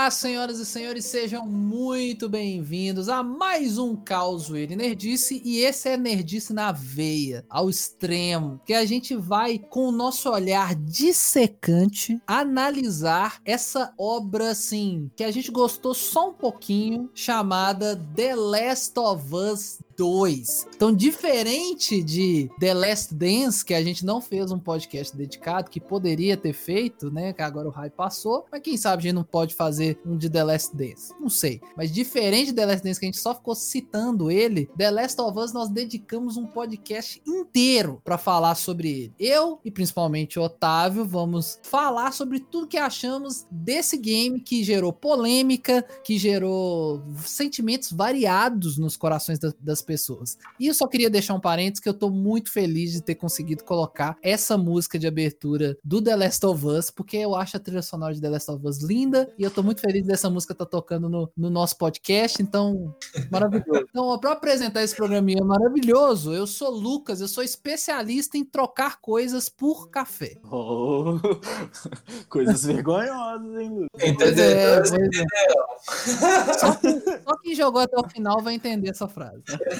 Olá, senhoras e senhores, sejam muito bem-vindos a mais um Caos Ele Nerdice. E esse é Nerdice na veia, ao extremo, que a gente vai, com o nosso olhar dissecante, analisar essa obra, assim, que a gente gostou só um pouquinho, chamada The Last of Us 2. Então, diferente de The Last Dance, que a gente não fez um podcast dedicado, que poderia ter feito, né? Que agora o hype passou. Mas quem sabe a gente não pode fazer um de The Last Dance. Não sei. Mas diferente de The Last Dance, que a gente só ficou citando ele, The Last of Us nós dedicamos um podcast inteiro para falar sobre ele. Eu e principalmente o Otávio vamos falar sobre tudo que achamos desse game que gerou polêmica, que gerou sentimentos variados nos corações das, das pessoas. E eu só queria deixar um parênteses que eu tô muito feliz de ter conseguido colocar essa música de abertura do The Last of Us, porque eu acho a trilha sonora de The Last of Us linda e eu tô muito feliz dessa música tá tocando no, no nosso podcast, então maravilhoso. Então, para apresentar esse programinha maravilhoso, eu sou Lucas, eu sou especialista em trocar coisas por café. Oh, coisas vergonhosas, hein, Lucas? Entendeu? É, é. Só, só quem jogou até o final vai entender essa frase.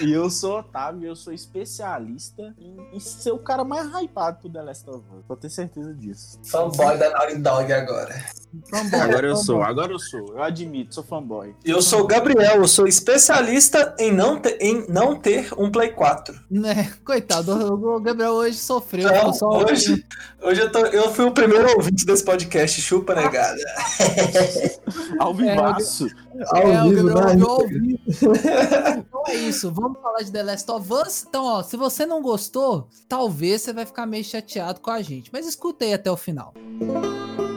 e eu sou Otávio, eu sou especialista em, em, ser o cara mais hypado pro The Last of Us. Vou ter certeza disso. Fanboy da Naughty Dog agora. Fanboy, agora eu sou, agora eu sou. Eu admito, sou fanboy. Eu sou o Gabriel, eu sou especialista em não, ter, em não ter um Play 4. Né, coitado, o Gabriel hoje sofreu. Não, só... hoje, hoje eu, tô, eu fui o primeiro ouvinte desse podcast, chupa negada. Ao vivaço. É, ao é, vivo, né? ao vivo. isso, vamos falar de The Last of Us. Então, ó, se você não gostou, talvez você vai ficar meio chateado com a gente, mas escutei até o final. Música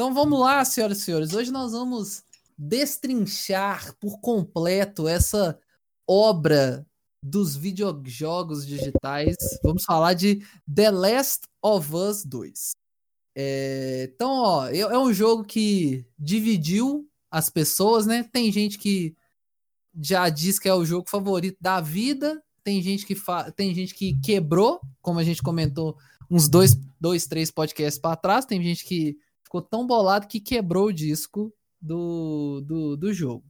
Então vamos lá, senhoras e senhores. Hoje nós vamos destrinchar por completo essa obra dos videojogos digitais. Vamos falar de The Last of Us 2. É, então, ó, é, um jogo que dividiu as pessoas, né? Tem gente que já diz que é o jogo favorito da vida, tem gente que tem gente que quebrou, como a gente comentou uns dois, dois três podcasts para trás, tem gente que ficou tão bolado que quebrou o disco do, do, do jogo.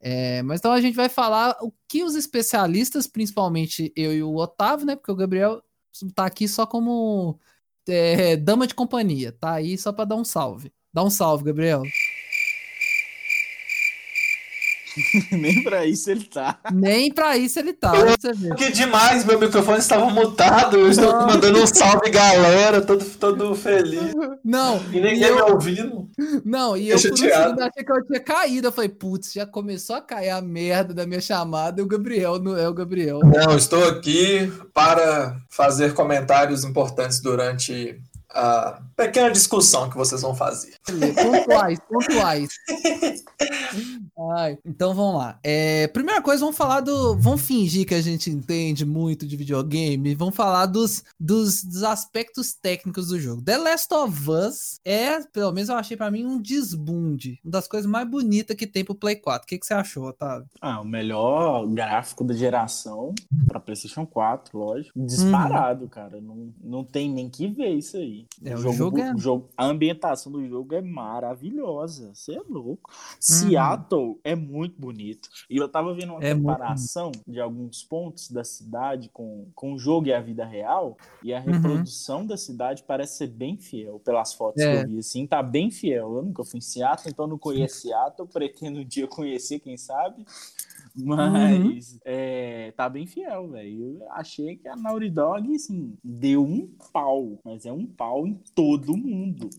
É, mas então a gente vai falar o que os especialistas, principalmente eu e o Otávio, né? Porque o Gabriel tá aqui só como é, dama de companhia, tá aí só para dar um salve. Dá um salve, Gabriel. Nem pra isso ele tá. Nem pra isso ele tá. Eu, que demais, meu microfone estava mutado. Eu estou não. mandando um salve, galera, todo, todo feliz. Não. E ninguém eu... me ouvindo. Não, e eu, eu por um achei que eu tinha caído. Eu falei, putz, já começou a cair a merda da minha chamada e o Gabriel não é o Gabriel. Não, estou aqui para fazer comentários importantes durante a pequena discussão que vocês vão fazer. Pontuais, pontuais. Ai, então vamos lá. É, primeira coisa, vamos falar do. Vamos fingir que a gente entende muito de videogame. Vamos falar dos, dos, dos aspectos técnicos do jogo. The Last of Us é, pelo menos eu achei para mim, um desbunde. Uma das coisas mais bonitas que tem pro Play 4. O que, que você achou, Otávio? Ah, o melhor gráfico da geração pra PlayStation 4, lógico. Disparado, uhum. cara. Não, não tem nem que ver isso aí. É, o, o jogo, jogo, é... o jogo, a ambientação do jogo é maravilhosa. Você é louco. Uhum. Seattle é muito bonito. E eu tava vendo uma é comparação de alguns pontos da cidade com, com o jogo e a vida real. E a uhum. reprodução uhum. da cidade parece ser bem fiel. Pelas fotos é. que eu vi, assim, tá bem fiel. Eu nunca fui em Seattle, então não conheço Seattle. Pretendo um dia conhecer, quem sabe. Mas uhum. é, tá bem fiel, velho. Eu achei que a Naughty Dog, assim, deu um pau. Mas é um pau em todo mundo.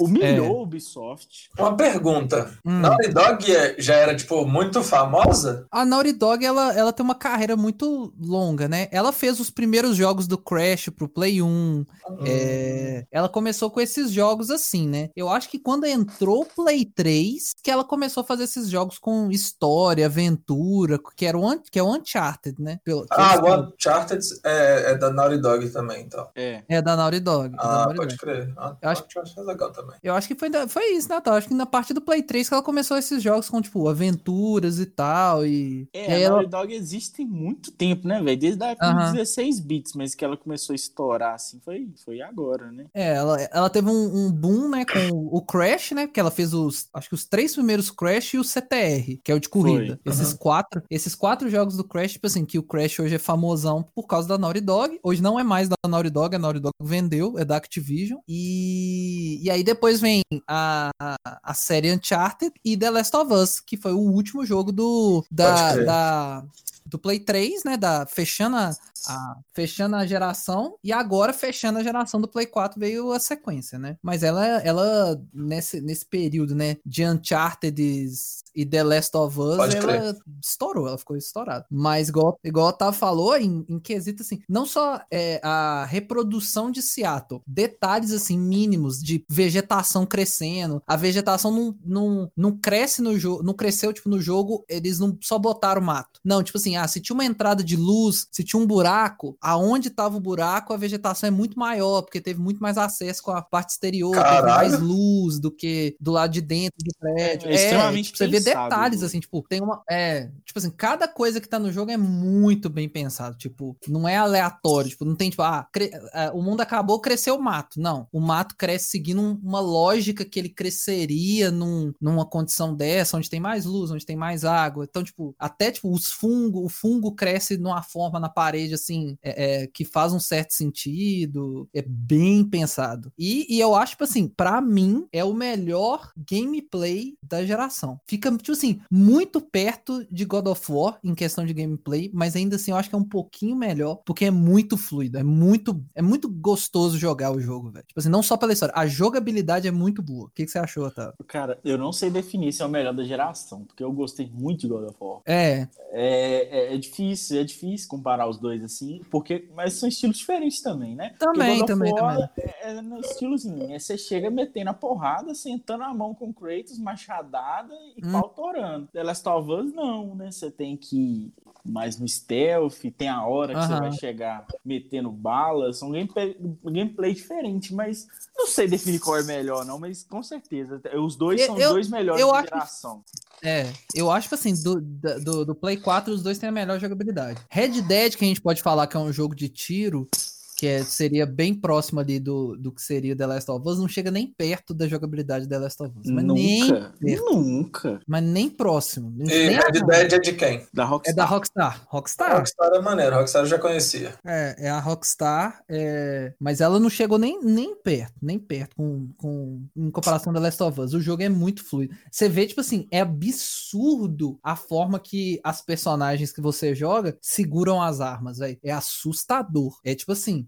Humilhou é. Ubisoft. Uma pergunta. Hum. Naughty Dog é, já era, tipo, muito famosa? A Naughty Dog, ela, ela tem uma carreira muito longa, né? Ela fez os primeiros jogos do Crash pro Play 1. Hum. É, ela começou com esses jogos assim, né? Eu acho que quando entrou o Play 3, que ela começou a fazer esses jogos com história, aventura que, era o, que é o Uncharted, né? Pelo, ah, o Uncharted é, é, da Naughty Dog também, então. É. É da Naughty Dog. Ah, da Naughty pode Dog. crer. Ah, eu acho que é legal também. Eu acho que foi, foi isso, Natal. Né, acho que na parte do Play 3 que ela começou esses jogos com, tipo, aventuras e tal. E, é, e a Naughty ela... Dog existe muito tempo, né, velho? Desde a época uh -huh. 16 bits, mas que ela começou a estourar, assim, foi, foi agora, né? É, ela, ela teve um, um boom, né, com o Crash, né? Que ela fez os, acho que os três primeiros Crash e o CTR, que é o de corrida. Foi. Esses quatro, esses quatro jogos do Crash, tipo assim, que o Crash hoje é famosão por causa da Naughty Dog. Hoje não é mais da Naughty Dog, a Naughty Dog vendeu, é da Activision. E, e aí depois vem a, a, a série Uncharted e The Last of Us, que foi o último jogo do da, da do Play 3, né? Da, fechando a, a, fechando a geração, e agora fechando a geração do Play 4 veio a sequência, né? Mas ela, ela nesse, nesse período, né, de Uncharted e The Last of Us, Pode ela crer. estourou, ela ficou estourada. Mas igual, igual a Tav falou, em, em quesito assim, não só é, a reprodução de Seattle, detalhes assim mínimos de vegetação crescendo, a vegetação não, não, não cresce no jogo, não cresceu tipo no jogo, eles não só botaram mato. Não, tipo assim, ah, se tinha uma entrada de luz, se tinha um buraco, aonde estava o buraco, a vegetação é muito maior, porque teve muito mais acesso com a parte exterior, teve mais luz do que do lado de dentro do prédio. É, é extremamente tipo, você vê detalhes, assim, tipo, tem uma. É, tipo assim, cada coisa que tá no jogo é muito bem pensado. Tipo, não é aleatório. Tipo, não tem, tipo, ah, cre... É, o mundo acabou, cresceu o mato. Não. O mato cresce seguindo uma lógica que ele cresceria num, numa condição dessa, onde tem mais luz, onde tem mais água. Então, tipo, até tipo, os fungos, o fungo cresce numa forma na parede, assim, é, é, que faz um certo sentido. É bem pensado. E, e eu acho, tipo assim, para mim, é o melhor gameplay da geração. Fica, tipo assim, muito perto de God of War em questão de gameplay, mas ainda assim eu acho que é um pouquinho melhor, porque é muito fluido, é muito, é muito gostoso jogar o jogo, velho. Tipo assim, não só pela história, a jogabilidade é muito boa. O que, que você achou, Otávio? Cara, eu não sei definir se é o melhor da geração, porque eu gostei muito de God of War. É. É, é, é difícil, é difícil comparar os dois assim, porque mas são estilos diferentes também, né? Também, também, também. É, é no estilozinho, é, você chega metendo a porrada, sentando a mão com Kratos, machadada e hum. pau torando. The Last of Us não, né? Você tem que mais no stealth, tem a hora que uhum. você vai chegar metendo bala, são gameplay, gameplay diferente, mas não sei definir qual é melhor não, mas com certeza, os dois eu, são os dois melhores eu de geração. É, eu acho que assim, do, do, do Play 4, os dois têm a melhor jogabilidade. Red Dead, que a gente pode falar que é um jogo de tiro, que é, seria bem próximo ali do, do que seria The Last of Us, não chega nem perto da jogabilidade de The Last of Us. Mas nunca, nem perto, nunca. Mas nem próximo. E nem Red Dead é de quem? Da Rockstar. É da Rockstar. Rockstar. Rockstar é maneiro, Rockstar eu já conhecia. É, é a Rockstar, é... mas ela não chegou nem, nem perto, nem perto com, com, em comparação da Last of Us. O jogo é muito fluido. Você vê, tipo assim, é absurdo a forma que as personagens que você joga seguram as armas, velho. É assustador. É tipo assim,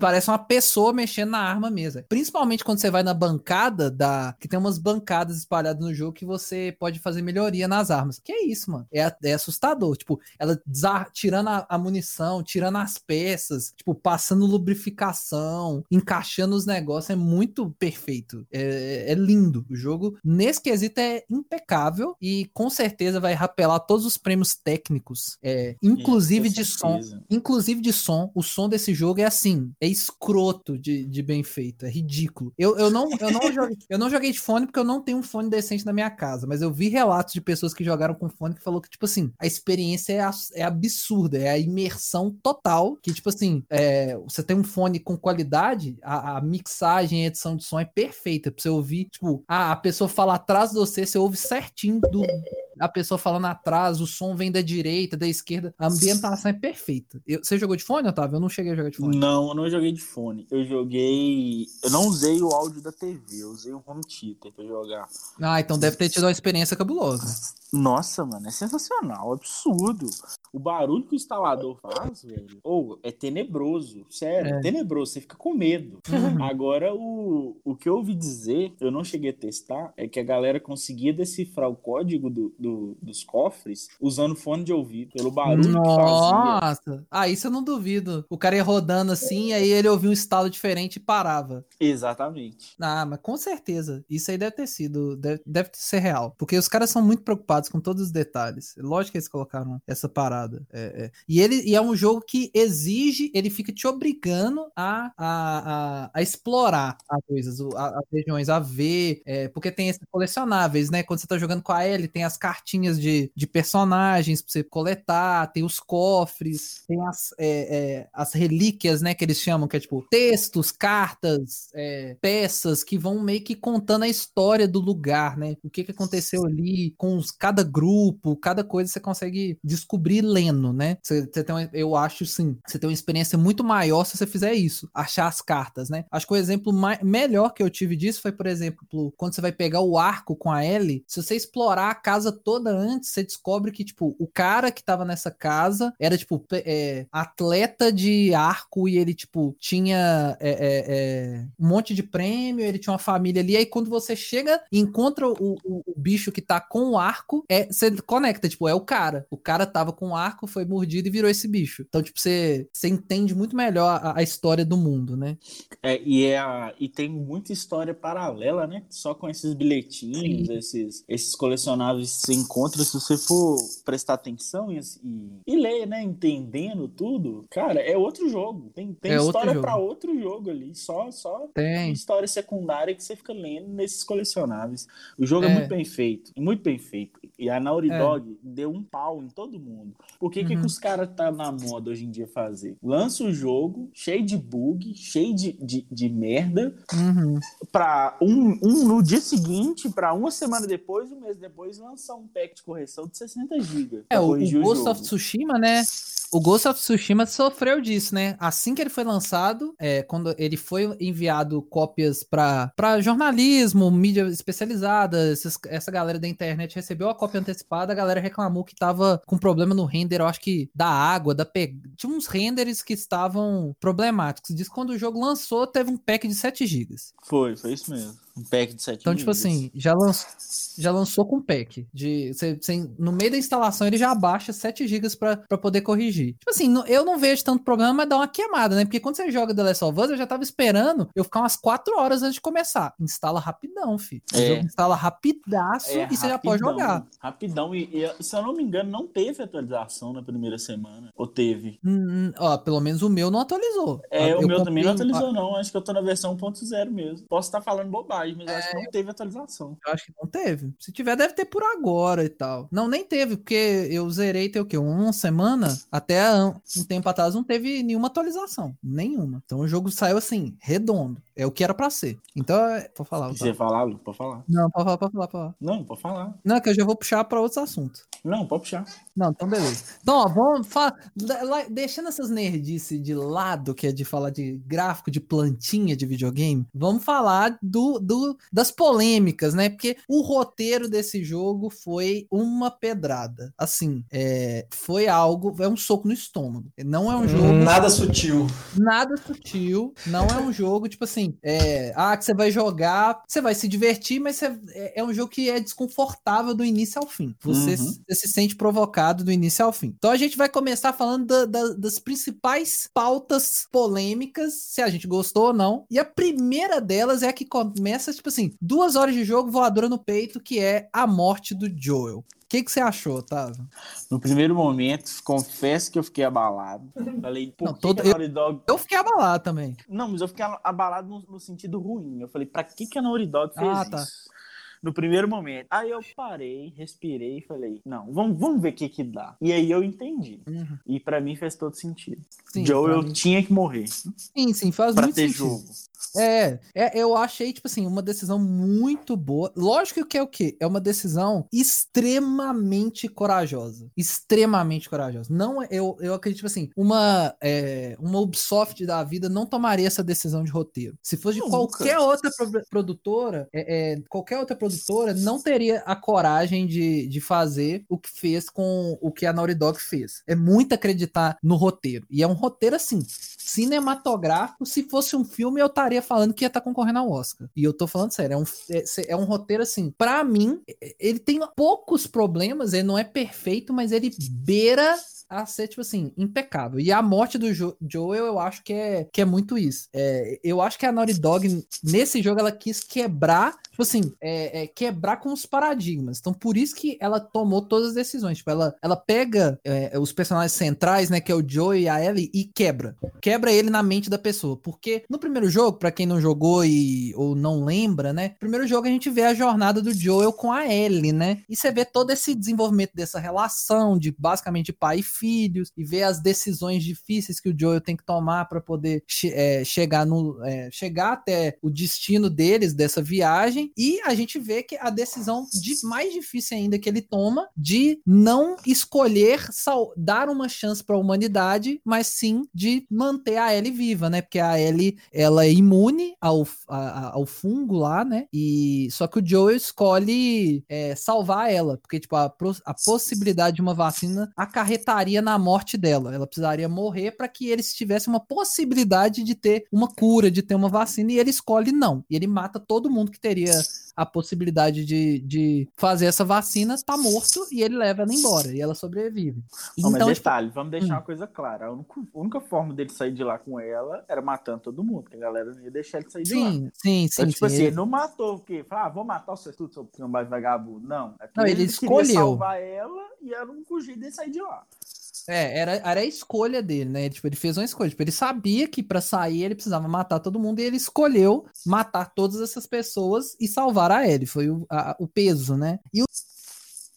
Parece uma pessoa mexendo na arma mesmo. Principalmente quando você vai na bancada da. Que tem umas bancadas espalhadas no jogo que você pode fazer melhoria nas armas. Que é isso, mano. É, é assustador. Tipo, ela tirando a, a, munição, tirando as peças, tipo, passando lubrificação, encaixando os negócios. É muito perfeito. É, é lindo. O jogo, nesse quesito, é impecável e com certeza vai rapelar todos os prêmios técnicos. É, inclusive é, de som. Inclusive de som. O som desse jogo é assim, é escroto de, de bem feito, é ridículo. Eu, eu, não, eu, não joguei, eu não joguei de fone porque eu não tenho um fone decente na minha casa, mas eu vi relatos de pessoas que jogaram com fone que falou que, tipo assim, a experiência é, é absurda, é a imersão total, que, tipo assim, é, você tem um fone com qualidade, a, a mixagem e edição de som é perfeita pra você ouvir, tipo, a, a pessoa fala atrás de você, você ouve certinho do, a pessoa falando atrás, o som vem da direita, da esquerda. A ambientação é perfeita. Eu, você jogou de fone, Otávio? Eu não cheguei a jogar de fone. Não, eu não joguei de fone. Eu joguei. Eu não usei o áudio da TV, eu usei o home theater pra jogar. Ah, então deve ter tido uma experiência cabulosa. Nossa, mano, é sensacional, absurdo. O barulho que o instalador faz, velho, ou oh, é tenebroso, sério, é. tenebroso, você fica com medo. Uhum. Agora, o, o que eu ouvi dizer, eu não cheguei a testar, é que a galera conseguia decifrar o código do, do do, dos cofres usando fone de ouvido, pelo barulho Nossa. que fazia. Ah, isso eu não duvido. O cara ia rodando assim, aí ele ouvia um estalo diferente e parava. Exatamente. Ah, mas com certeza. Isso aí deve ter sido, deve, deve ser real. Porque os caras são muito preocupados com todos os detalhes. Lógico que eles colocaram essa parada. É, é. E ele e é um jogo que exige, ele fica te obrigando a, a, a, a explorar as coisas, as regiões, a ver. É, porque tem esses colecionáveis, né? Quando você tá jogando com a Ellie, tem as cartinhas de, de personagens pra você coletar, tem os cofres, tem as, é, é, as relíquias, né? Que eles chamam, que é tipo textos, cartas, é, peças que vão meio que contando a história do lugar, né? O que, que aconteceu ali com os, cada grupo, cada coisa você consegue descobrir lendo, né? Você tem uma, eu acho sim, você tem uma experiência muito maior se você fizer isso, achar as cartas, né? Acho que o exemplo mais, melhor que eu tive disso foi, por exemplo, quando você vai pegar o arco com a Ellie, se você explorar a casa toda antes, você descobre que, tipo, o cara que tava nessa casa era, tipo, é, atleta de arco e ele, tipo, tinha é, é, é, um monte de prêmio, ele tinha uma família ali, aí quando você chega e encontra o, o, o bicho que tá com o arco, é, você conecta, tipo, é o cara. O cara tava com o arco, foi mordido e virou esse bicho. Então, tipo, você, você entende muito melhor a, a história do mundo, né? É, e, é a, e tem muita história paralela, né? Só com esses bilhetinhos, esses, esses colecionáveis que você encontra, se você for prestar atenção e, e, e, ler, né? Entendendo tudo, cara, é outro jogo. Tem, tem é história para outro jogo ali. Só, só tem. história secundária que você fica lendo nesses colecionáveis. O jogo é, é muito bem feito, muito bem feito. E a Naughty é. Dog deu um pau em todo mundo. Por que, uhum. que, que os caras tá na moda hoje em dia fazer? Lança o jogo cheio de bug, cheio de, de, de merda, uhum. pra um, um no dia seguinte, pra uma semana depois, um mês depois, lançar um pack de correção de 60 GB. É, o, o Ghost of Tsushima, né? O Ghost of Tsushima sofreu disso, né? Assim que ele foi lançado, é, quando ele foi enviado cópias para jornalismo, mídia especializada, essas, essa galera da internet recebeu a cópia antecipada, a galera reclamou que tava com problema no render, eu acho que da água, da pe... tinha uns renders que estavam problemáticos. Diz que quando o jogo lançou, teve um pack de 7 GB. Foi, foi isso mesmo. Um pack de 7 Então, tipo assim, já, lanç... já lançou com pack. De... Cê, cê... no meio da instalação, ele já abaixa 7 GB pra, pra poder corrigir. Tipo assim, eu não vejo tanto problema, mas dá uma queimada, né? Porque quando você joga The Last of Us, eu já tava esperando eu ficar umas 4 horas antes de começar. Instala rapidão, fi. O é. jogo instala rapidaço é, e você rapidão, já pode jogar. Rapidão. E, e, se eu não me engano, não teve atualização na primeira semana. Ou teve? Hum, hum ó, pelo menos o meu não atualizou. É, eu o meu também não atualizou, não. Acho que eu tô na versão 1.0 mesmo. Posso estar falando bobagem mas é... acho que não teve atualização. Eu acho que não teve. Se tiver, deve ter por agora e tal. Não, nem teve, porque eu zerei tem o quê? Uma semana? Até um tempo atrás não teve nenhuma atualização. Nenhuma. Então o jogo saiu assim, redondo. É o que era pra ser. Então, é... pode falar. Quiser falar, Lu, pode falar. Não, pode falar, pode falar, pode falar. Não, pode falar. Não, é que eu já vou puxar pra outros assuntos. Não, pode puxar. Não, então beleza. Então, ó, vamos falar. Deixando essas nerdices de lado, que é de falar de gráfico, de plantinha de videogame, vamos falar do, do das polêmicas, né? Porque o roteiro desse jogo foi uma pedrada. Assim, é, foi algo. É um soco no estômago. Não é um jogo. Nada sutil. Nada sutil. Não é um jogo, tipo assim é, ah, que você vai jogar, você vai se divertir, mas você, é, é, um jogo que é desconfortável do início ao fim. Você, uhum. você, se sente provocado do início ao fim. Então a gente vai começar falando da, da, das principais pautas polêmicas, se a gente gostou ou não. E a primeira delas é a que começa, tipo assim, duas horas de jogo voadora no peito, que é a morte do Joel que, que você achou, Otávio? No primeiro momento, confesso que eu fiquei abalado. Falei, por não, que, todo... que a Naughty Dog... Eu fiquei abalado também. Não, mas eu fiquei abalado no, no sentido ruim. Eu falei, pra que, que a Naughty Dog fez ah, tá. isso? No primeiro momento. Aí eu parei, respirei e falei, não, vamos, vamos ver o que que dá. E aí eu entendi. Uhum. E para mim fez todo sentido. Sim, Joe, eu tinha que morrer. Sim, sim, faz pra muito ter sentido. jogo. É, é, eu achei, tipo assim, uma decisão muito boa. Lógico que é o quê? É uma decisão extremamente corajosa. Extremamente corajosa. Não, eu, eu acredito, tipo assim, uma, é, uma Ubisoft da vida não tomaria essa decisão de roteiro. Se fosse de qualquer outra pro produtora, é, é, qualquer outra produtora produtora não teria a coragem de, de fazer o que fez com o que a Naughty Dog fez. É muito acreditar no roteiro. E é um roteiro assim, cinematográfico. Se fosse um filme, eu estaria falando que ia estar tá concorrendo ao Oscar. E eu tô falando sério, é um, é, é um roteiro assim, para mim, ele tem poucos problemas, ele não é perfeito, mas ele beira a ser, tipo assim, impecável. E a morte do jo Joel, eu acho que é, que é muito isso. É, eu acho que a Naughty Dog, nesse jogo, ela quis quebrar, tipo assim, é, é, quebrar com os paradigmas. Então, por isso que ela tomou todas as decisões. Tipo, ela, ela pega é, os personagens centrais, né, que é o Joe e a Ellie, e quebra. Quebra ele na mente da pessoa. Porque no primeiro jogo, para quem não jogou e ou não lembra, né, primeiro jogo a gente vê a jornada do Joel com a Ellie, né? E você vê todo esse desenvolvimento dessa relação de basicamente pai e filhos e ver as decisões difíceis que o Joel tem que tomar para poder che é, chegar no é, chegar até o destino deles dessa viagem e a gente vê que a decisão de, mais difícil ainda que ele toma de não escolher dar uma chance para a humanidade, mas sim de manter a Ellie viva, né? Porque a Ellie ela é imune ao, a, ao fungo lá, né? E só que o Joel escolhe é, salvar ela, porque tipo a, a possibilidade de uma vacina acarretaria na morte dela. Ela precisaria morrer para que eles tivessem uma possibilidade de ter uma cura, de ter uma vacina, e ele escolhe não. E ele mata todo mundo que teria a possibilidade de, de fazer essa vacina, tá morto e ele leva ela embora e ela sobrevive. Não, então, mas tipo, detalhe, tipo... vamos deixar hum. uma coisa clara. A única, a única, forma dele sair de lá com ela era matando todo mundo, porque a galera não ia deixar ele sair sim, de lá. Sim, sim, então, sim. Tipo assim, ele não matou porque, ah, vou matar o seu estudo, seu mais vagabundo. Não, é não ele, ele escolheu salvar ela e era um jeito de sair de lá. É, era, era a escolha dele, né? Tipo, ele fez uma escolha. Tipo, ele sabia que para sair ele precisava matar todo mundo e ele escolheu matar todas essas pessoas e salvar a Ellie. Foi o, a, o peso, né? E o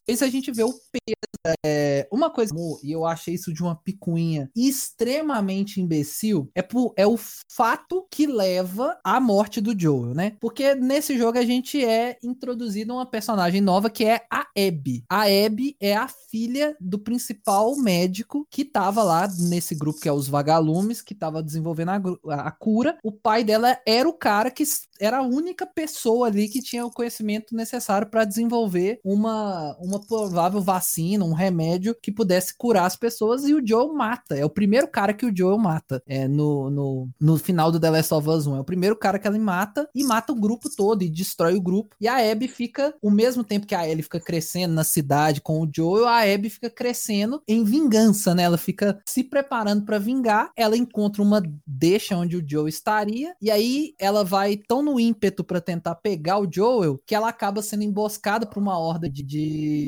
esse a gente vê o peso. É, uma coisa, e eu achei isso de uma picuinha extremamente imbecil, é, é o fato que leva à morte do Joel, né? Porque nesse jogo a gente é introduzido uma personagem nova que é a Abby. A Abby é a filha do principal médico que tava lá nesse grupo que é os vagalumes, que tava desenvolvendo a, a cura. O pai dela era o cara que era a única pessoa ali que tinha o conhecimento necessário para desenvolver uma, uma provável vacina, um remédio que pudesse curar as pessoas e o Joe mata. É o primeiro cara que o Joe mata é, no, no, no final do The Last of Us 1. É o primeiro cara que ela mata e mata o grupo todo e destrói o grupo. E a Abby fica, o mesmo tempo que a Ellie fica crescendo na cidade com o Joe, a Abby fica crescendo em vingança, né? Ela fica se preparando para vingar. Ela encontra uma deixa onde o Joe estaria e aí ela vai tão no ímpeto para tentar pegar o Joel que ela acaba sendo emboscada por uma horda de, de,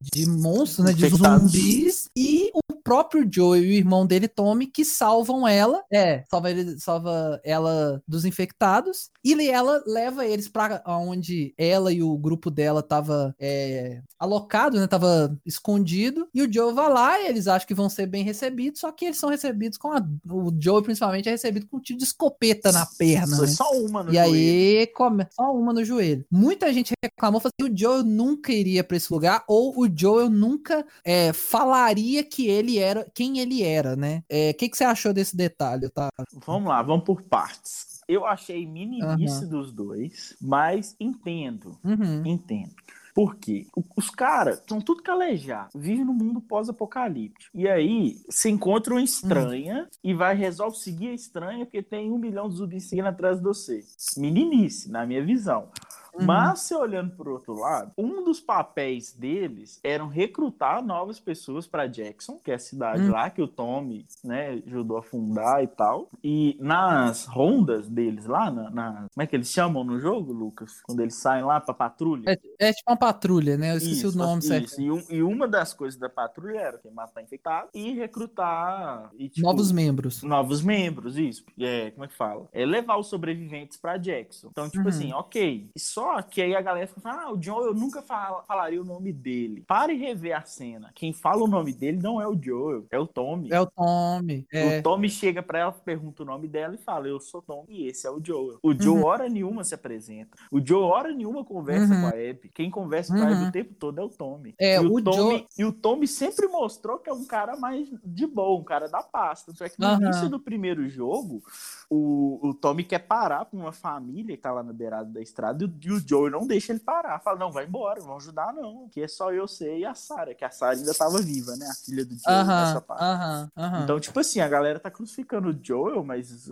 de monstros, né? De zumbis. E o próprio Joel e o irmão dele, Tommy, que salvam ela. É, salva, ele, salva ela dos infectados. E ela leva eles para onde ela e o grupo dela tava é, alocado, né? Tava escondido. E o Joe vai lá e eles acham que vão ser bem recebidos, só que eles são recebidos com a, o Joe principalmente é recebido com um tiro de escopeta na perna. Foi né? só uma no e joelho. aí come, só uma no joelho. Muita gente reclamou que o Joe nunca iria para esse lugar ou o Joe nunca é, falaria que ele era, quem ele era, né? O é, que, que você achou desse detalhe, tá? Vamos lá, vamos por partes. Eu achei minimice uhum. dos dois, mas entendo, uhum. entendo. Por quê? Os caras são tudo calejados, vivem no mundo pós-apocalíptico. E aí, se encontra uma estranha uhum. e vai resolve seguir a estranha porque tem um milhão de zumbis seguindo atrás de você. Meninice, na minha visão. Uhum. Mas, se olhando por outro lado, um dos papéis deles eram recrutar novas pessoas para Jackson, que é a cidade uhum. lá que o Tommy né, ajudou a fundar e tal. E nas rondas deles lá, na, na, como é que eles chamam no jogo, Lucas? Quando eles saem lá pra patrulha? É, é tipo uma patrulha, né? Eu esqueci isso, o nome certo. E, um, e, uma das coisas da patrulha era matar infectados e recrutar e, tipo, novos membros. Novos membros, isso. É, como é que fala? É levar os sobreviventes para Jackson. Então, tipo uhum. assim, ok. Só só que aí a galera fica falando, ah, o John, eu nunca fala, falaria o nome dele. Pare e rever a cena. Quem fala o nome dele não é o Joel, é o Tommy. É o Tommy. É. O Tommy chega pra ela, pergunta o nome dela e fala, eu sou Tommy e esse é o Joel. O Joe, uhum. hora nenhuma, se apresenta. O Joe, hora nenhuma, conversa uhum. com a Abby. Quem conversa uhum. com a Abby uhum. o tempo todo é o Tommy. É, e o, o Tommy, Joe... E o Tommy sempre mostrou que é um cara mais de boa, um cara da pasta. Só que no início do primeiro jogo, o, o Tommy quer parar com uma família que tá lá na beirada da estrada e o o Joey não deixa ele parar. Fala, não, vai embora, não vão ajudar não, que é só eu sei e a Sarah, que a Sarah ainda tava viva, né? A filha do Joey uh -huh, nessa parte. Uh -huh, então, tipo assim, a galera tá crucificando o Joel, mas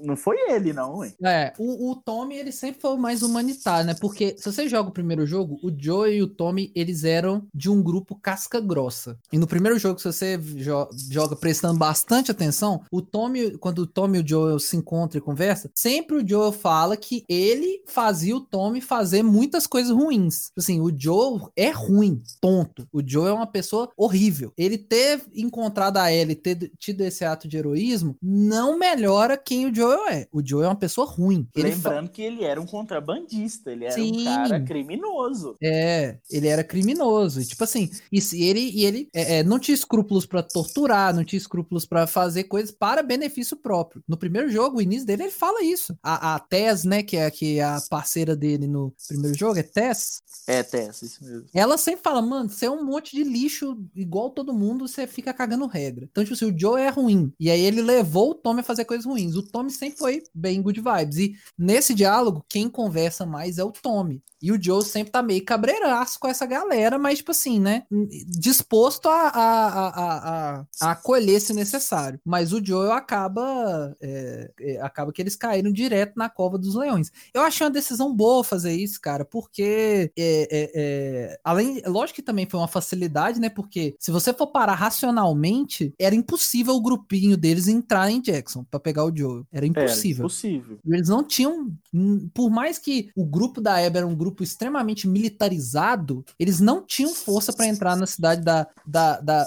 não foi ele, não, hein? É, o, o Tommy, ele sempre foi o mais humanitário, né? Porque se você joga o primeiro jogo, o Joey e o Tommy, eles eram de um grupo casca grossa. E no primeiro jogo, se você jo joga prestando bastante atenção, o Tommy, quando o Tommy e o Joel se encontram e conversam, sempre o Joel fala que ele fazia o Tommy fazer muitas coisas ruins. Assim, o Joel é ruim, tonto. O Joel é uma pessoa horrível. Ele ter encontrado a Ellie, ter tido esse ato de heroísmo, não melhora quem o Joel é. O Joel é uma pessoa ruim. Ele Lembrando fa... que ele era um contrabandista, ele era Sim. um cara criminoso. É, ele era criminoso. E, tipo assim, e ele, e ele é, é, não tinha escrúpulos para torturar, não tinha escrúpulos para fazer coisas para benefício próprio. No primeiro jogo, o início dele, ele fala isso. A, a Tess, né, que é, que é a parceira dele no primeiro jogo, é Tess? É, Tess, isso mesmo. Ela sempre fala, mano, você é um monte de lixo igual todo mundo, você fica cagando regra. Então, tipo assim, o Joe é ruim. E aí ele levou o Tommy a fazer coisas ruins. O Tommy sempre foi bem good vibes. E nesse diálogo, quem conversa mais é o Tommy. E o Joe sempre tá meio cabreiraço com essa galera, mas, tipo assim, né? Disposto a, a, a, a, a acolher se necessário. Mas o Joe acaba. É, é, acaba que eles caíram direto na cova dos leões. Eu achei uma decisão boa fazer isso, cara, porque. É, é, é, além. Lógico que também foi uma facilidade, né? Porque se você for parar racionalmente, era impossível o grupinho deles entrar em Jackson para pegar o Joe. Era impossível. Era impossível. Eles não tinham. Por mais que o grupo da Abby era um grupo grupo extremamente militarizado, eles não tinham força para entrar na cidade da, da, da,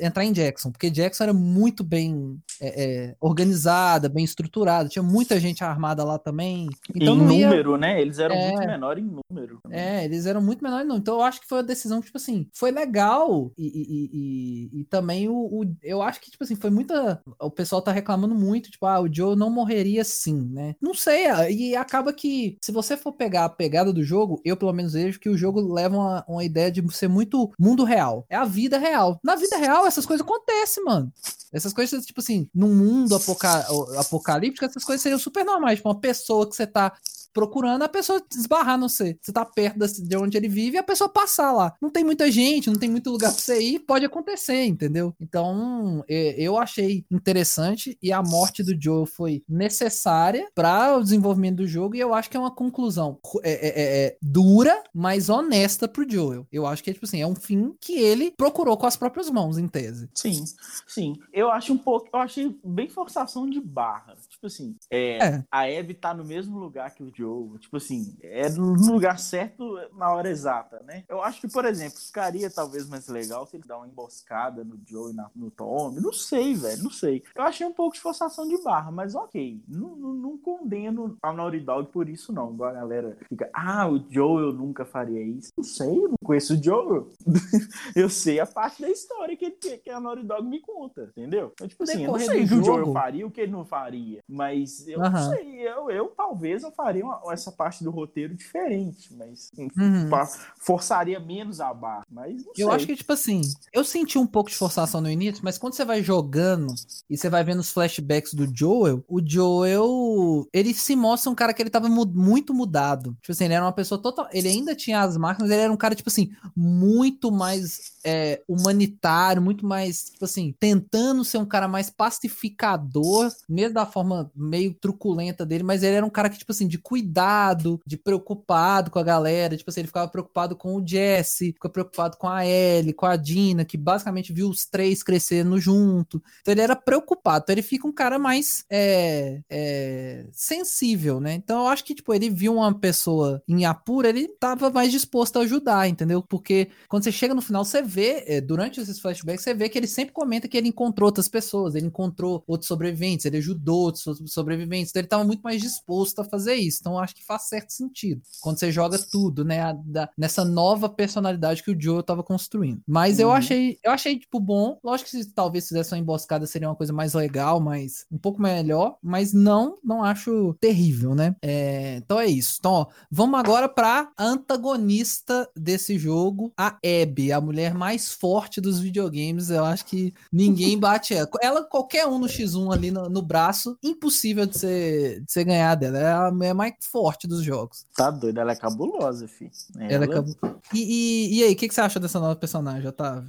entrar em Jackson, porque Jackson era muito bem é, é, organizada, bem estruturada, tinha muita gente armada lá também. Então, em número, ia... né? Eles eram é, muito menores em número. Também. É, eles eram muito menores em número. Então eu acho que foi uma decisão, tipo assim, foi legal e, e, e, e também o, o, eu acho que, tipo assim, foi muita. O pessoal tá reclamando muito, tipo, ah, o Joe não morreria assim, né? Não sei, e acaba que se você for pegar a pegada do jogo, jogo, eu pelo menos vejo que o jogo leva uma, uma ideia de ser muito mundo real. É a vida real. Na vida real, essas coisas acontecem, mano. Essas coisas, tipo assim, num mundo apoca apocalíptico, essas coisas seriam super normais. Tipo, uma pessoa que você tá procurando, a pessoa esbarrar no você. Você tá perto de onde ele vive a pessoa passar lá. Não tem muita gente, não tem muito lugar pra você ir, pode acontecer, entendeu? Então, eu achei interessante e a morte do Joe foi necessária para o desenvolvimento do jogo e eu acho que é uma conclusão é, é, é, é, dura, mas honesta pro Joel. Eu acho que é tipo assim, é um fim que ele procurou com as próprias mãos, em tese. Sim, sim. Eu acho um pouco, eu achei bem forçação de barra. Tipo assim, é, é. a Abby tá no mesmo lugar que o Joe. Tipo assim, é no lugar certo na hora exata, né? Eu acho que, por exemplo, ficaria talvez mais legal se ele dar uma emboscada no Joe e na, no Tommy. Não sei, velho, não sei. Eu achei um pouco de forçação de barra, mas ok. Não, não, não condeno a Naughty Dog por isso, não. A galera fica, ah, o Joe eu nunca faria isso. Não sei, eu não conheço o Joe. eu sei a parte da história que, que, que a Naughty Dog me conta, entendeu? Então, tipo assim, eu não sei o que o Joe faria, o que ele não faria. Mas eu uhum. não sei, eu, eu talvez eu faria uma, essa parte do roteiro diferente, mas uhum. forçaria menos a barra. Mas eu sei. acho que, tipo assim, eu senti um pouco de forçação no início, mas quando você vai jogando e você vai vendo os flashbacks do Joel, o Joel, ele se mostra um cara que ele tava mu muito mudado. Tipo assim, ele era uma pessoa total. Ele ainda tinha as mas ele era um cara, tipo assim, muito mais é, humanitário, muito mais, tipo assim, tentando ser um cara mais pacificador, mesmo da meio truculenta dele, mas ele era um cara que, tipo assim, de cuidado, de preocupado com a galera, tipo assim, ele ficava preocupado com o Jesse, ficava preocupado com a Ellie, com a Dina, que basicamente viu os três crescendo junto. Então ele era preocupado, então ele fica um cara mais é, é, sensível, né? Então eu acho que, tipo, ele viu uma pessoa em apura, ele tava mais disposto a ajudar, entendeu? Porque quando você chega no final, você vê vê, é, durante esses flashbacks, você vê que ele sempre comenta que ele encontrou outras pessoas, ele encontrou outros sobreviventes, ele ajudou outros sobreviventes, então ele estava muito mais disposto a fazer isso. Então acho que faz certo sentido. Quando você joga tudo, né, a, da, nessa nova personalidade que o Joe estava construindo. Mas uhum. eu achei, eu achei tipo bom. Lógico que se talvez fizesse uma emboscada seria uma coisa mais legal, mas um pouco melhor, mas não, não acho terrível, né? É, então é isso. Então, ó, vamos agora para antagonista desse jogo, a Abby, a mulher mais mais forte dos videogames. Eu acho que ninguém bate ela. Ela, qualquer um no X1 ali no, no braço, impossível de você, de você ganhar dela. É a mais forte dos jogos. Tá doido, ela é cabulosa, fi. Ela, ela é. E, e, e, aí, o que, que você achou dessa nova personagem, Otávio?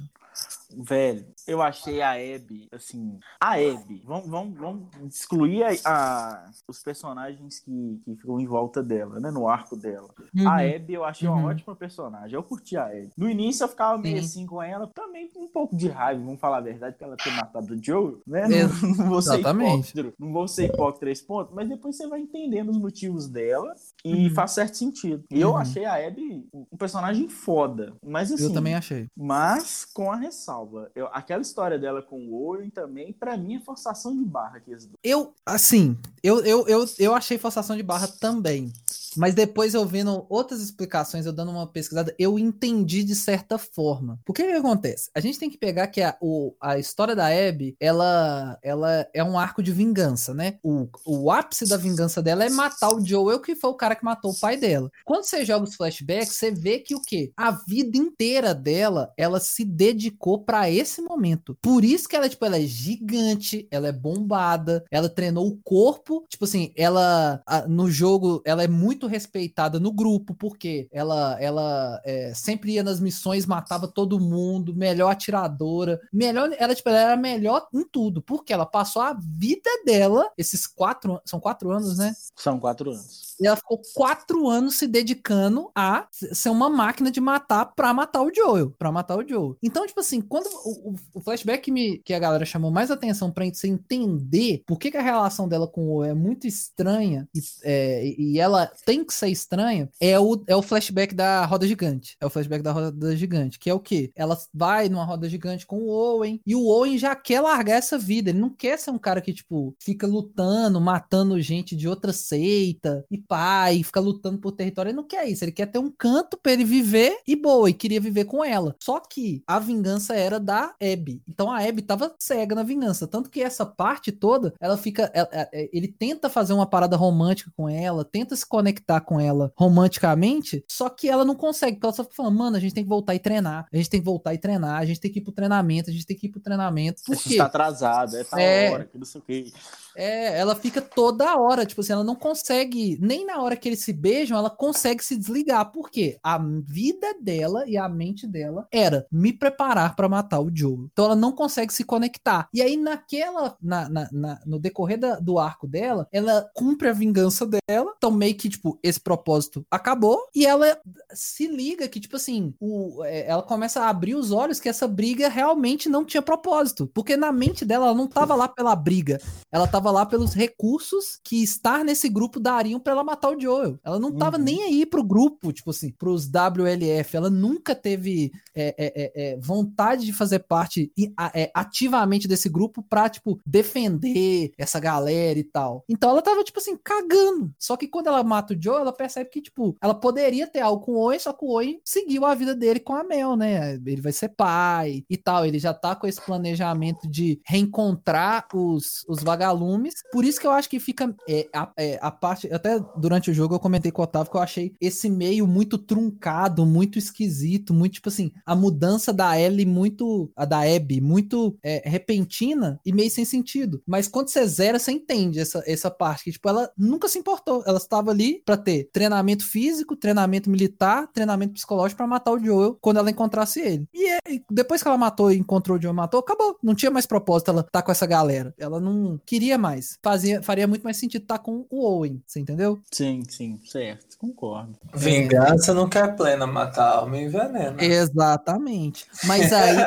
Velho, eu achei a Abby, assim. A Abby, vamos, vamos, vamos excluir a, a, os personagens que, que ficam em volta dela, né? No arco dela. Uhum. A Abby eu achei uhum. uma ótima personagem. Eu curti a Abby. No início eu ficava meio Sim. assim com ela, também com um pouco de raiva, vamos falar a verdade, que ela ter matado o Joe, né? Não, não vou ser Exatamente. hipócrita, não vou ser hipócrita três pontos, mas depois você vai entendendo os motivos dela e uhum. faz certo sentido. E eu uhum. achei a Abby um personagem foda. Mas assim. Eu também achei. Mas com a ressalva. Eu, aquela história dela com o Owen também, para mim, é forçação de barra. Aqui, eu, assim, eu, eu, eu, eu achei forçação de barra também. Mas depois eu vendo outras explicações, eu dando uma pesquisada, eu entendi de certa forma. Por que que acontece? A gente tem que pegar que a, o, a história da Abby, ela, ela é um arco de vingança, né? O, o ápice da vingança dela é matar o Joel, que foi o cara que matou o pai dela. Quando você joga os flashbacks, você vê que o quê? A vida inteira dela, ela se dedicou para esse momento. Por isso que ela, tipo, ela é gigante, ela é bombada, ela treinou o corpo, tipo assim, ela no jogo, ela é muito muito respeitada no grupo, porque ela, ela é, sempre ia nas missões, matava todo mundo, melhor atiradora, melhor, ela, tipo, ela era melhor em tudo, porque ela passou a vida dela, esses quatro, são quatro anos, né? São quatro anos. E ela ficou quatro anos se dedicando a ser uma máquina de matar pra matar o Joel. Pra matar o Joel. Então, tipo assim, quando o, o flashback que, me, que a galera chamou mais atenção pra gente entender por que, que a relação dela com o Joel é muito estranha e, é, e ela tem que ser estranha, é o, é o flashback da roda gigante. É o flashback da roda gigante. Que é o quê? Ela vai numa roda gigante com o Owen e o Owen já quer largar essa vida. Ele não quer ser um cara que, tipo, fica lutando, matando gente de outra seita e pai, fica lutando por território. Ele não quer isso, ele quer ter um canto para ele viver e boa, e queria viver com ela. Só que a vingança era da Abby. Então a Abby tava cega na vingança. Tanto que essa parte toda, ela fica. Ela, ele tenta fazer uma parada romântica com ela, tenta se conectar com ela romanticamente, só que ela não consegue, porque ela só fica falando, mano, a gente tem que voltar e treinar, a gente tem que voltar e treinar, a gente tem que ir pro treinamento, a gente tem que ir pro treinamento. Por quê? Está atrasado, é tal é... hora, que não sei o que. É, ela fica toda hora, tipo assim, ela não consegue, nem na hora que eles se beijam, ela consegue se desligar. Por quê? A vida dela e a mente dela era me preparar para matar o Joe. Então ela não consegue se conectar. E aí, naquela, na, na, na no decorrer da, do arco dela, ela cumpre a vingança dela. Então, meio que, tipo, esse propósito acabou. E ela se liga que, tipo assim, o, é, ela começa a abrir os olhos que essa briga realmente não tinha propósito. Porque na mente dela, ela não tava lá pela briga. Ela tava tava lá pelos recursos que estar nesse grupo dariam para ela matar o Joel. Ela não tava uhum. nem aí pro grupo, tipo assim, pros WLF. Ela nunca teve é, é, é, é vontade de fazer parte é, ativamente desse grupo pra, tipo, defender essa galera e tal. Então ela tava, tipo assim, cagando. Só que quando ela mata o Joel, ela percebe que, tipo, ela poderia ter algo com o Owen, só que o Owen seguiu a vida dele com a Mel, né? Ele vai ser pai e tal. Ele já tá com esse planejamento de reencontrar os, os vagalumes por isso que eu acho que fica é, a, é, a, parte. Até durante o jogo eu comentei com o Otávio que eu achei esse meio muito truncado, muito esquisito, muito tipo assim, a mudança da Ellie muito. A da Abby, muito é, repentina e meio sem sentido. Mas quando você zera, você entende essa, essa parte. Que, tipo, ela nunca se importou. Ela estava ali para ter treinamento físico, treinamento militar, treinamento psicológico para matar o Joel quando ela encontrasse ele. E é, depois que ela matou e encontrou o Joel matou, acabou. Não tinha mais propósito ela estar tá com essa galera. Ela não queria mais. Fazia, faria muito mais sentido estar tá com o Owen, você entendeu? Sim, sim, certo. Concordo. Vingança não quer plena, matar a alma e envenena. Exatamente. Mas aí.